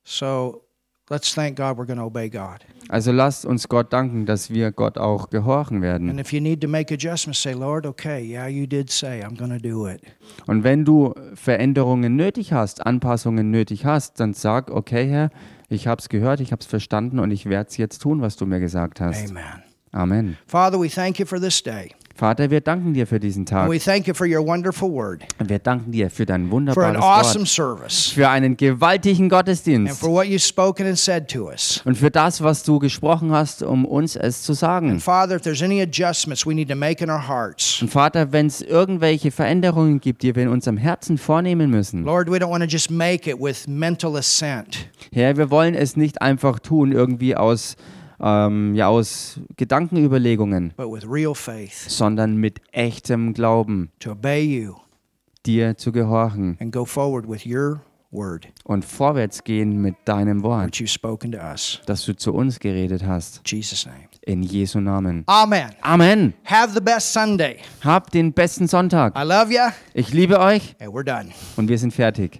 So let's thank God we're going to obey God. Also lasst uns Gott danken, dass wir Gott auch gehorchen werden. And if you need to make adjustments, say, Lord, okay, yeah, you did say, I'm going to do it. Und wenn du Veränderungen nötig hast, Anpassungen nötig hast, dann sag, okay Herr, ich habe es gehört, ich habe es verstanden und ich werde es jetzt tun, was du mir gesagt hast. Amen. Amen. Father, we thank you for this day. Vater, wir danken dir für diesen And Tag. we thank you for your wonderful word, Und wir danken dir für dein for an wunderbares awesome Wort, service, für einen gewaltigen and Gottesdienst for what you've spoken and said to us. und für das, was du gesprochen hast, um uns es zu sagen. And Father, if there's any adjustments we need to make in our hearts, Und Vater, wenn es irgendwelche Veränderungen gibt, die wir in unserem Herzen vornehmen müssen, Lord, we don't want to just make it with mental assent, Herr, wir wollen es nicht einfach tun, irgendwie aus, ähm, ja, aus Gedankenüberlegungen, but with real faith sondern mit echtem Glauben, to obey you dir zu gehorchen and go forward with your word, und vorwärts gehen mit deinem Wort, which you've spoken to us. das du zu uns geredet hast. In Jesus' name. In Jesu Namen. Amen. Amen. Have the best Sunday. Habt den besten Sonntag. I love you, Ich liebe euch and we're done. und wir sind fertig.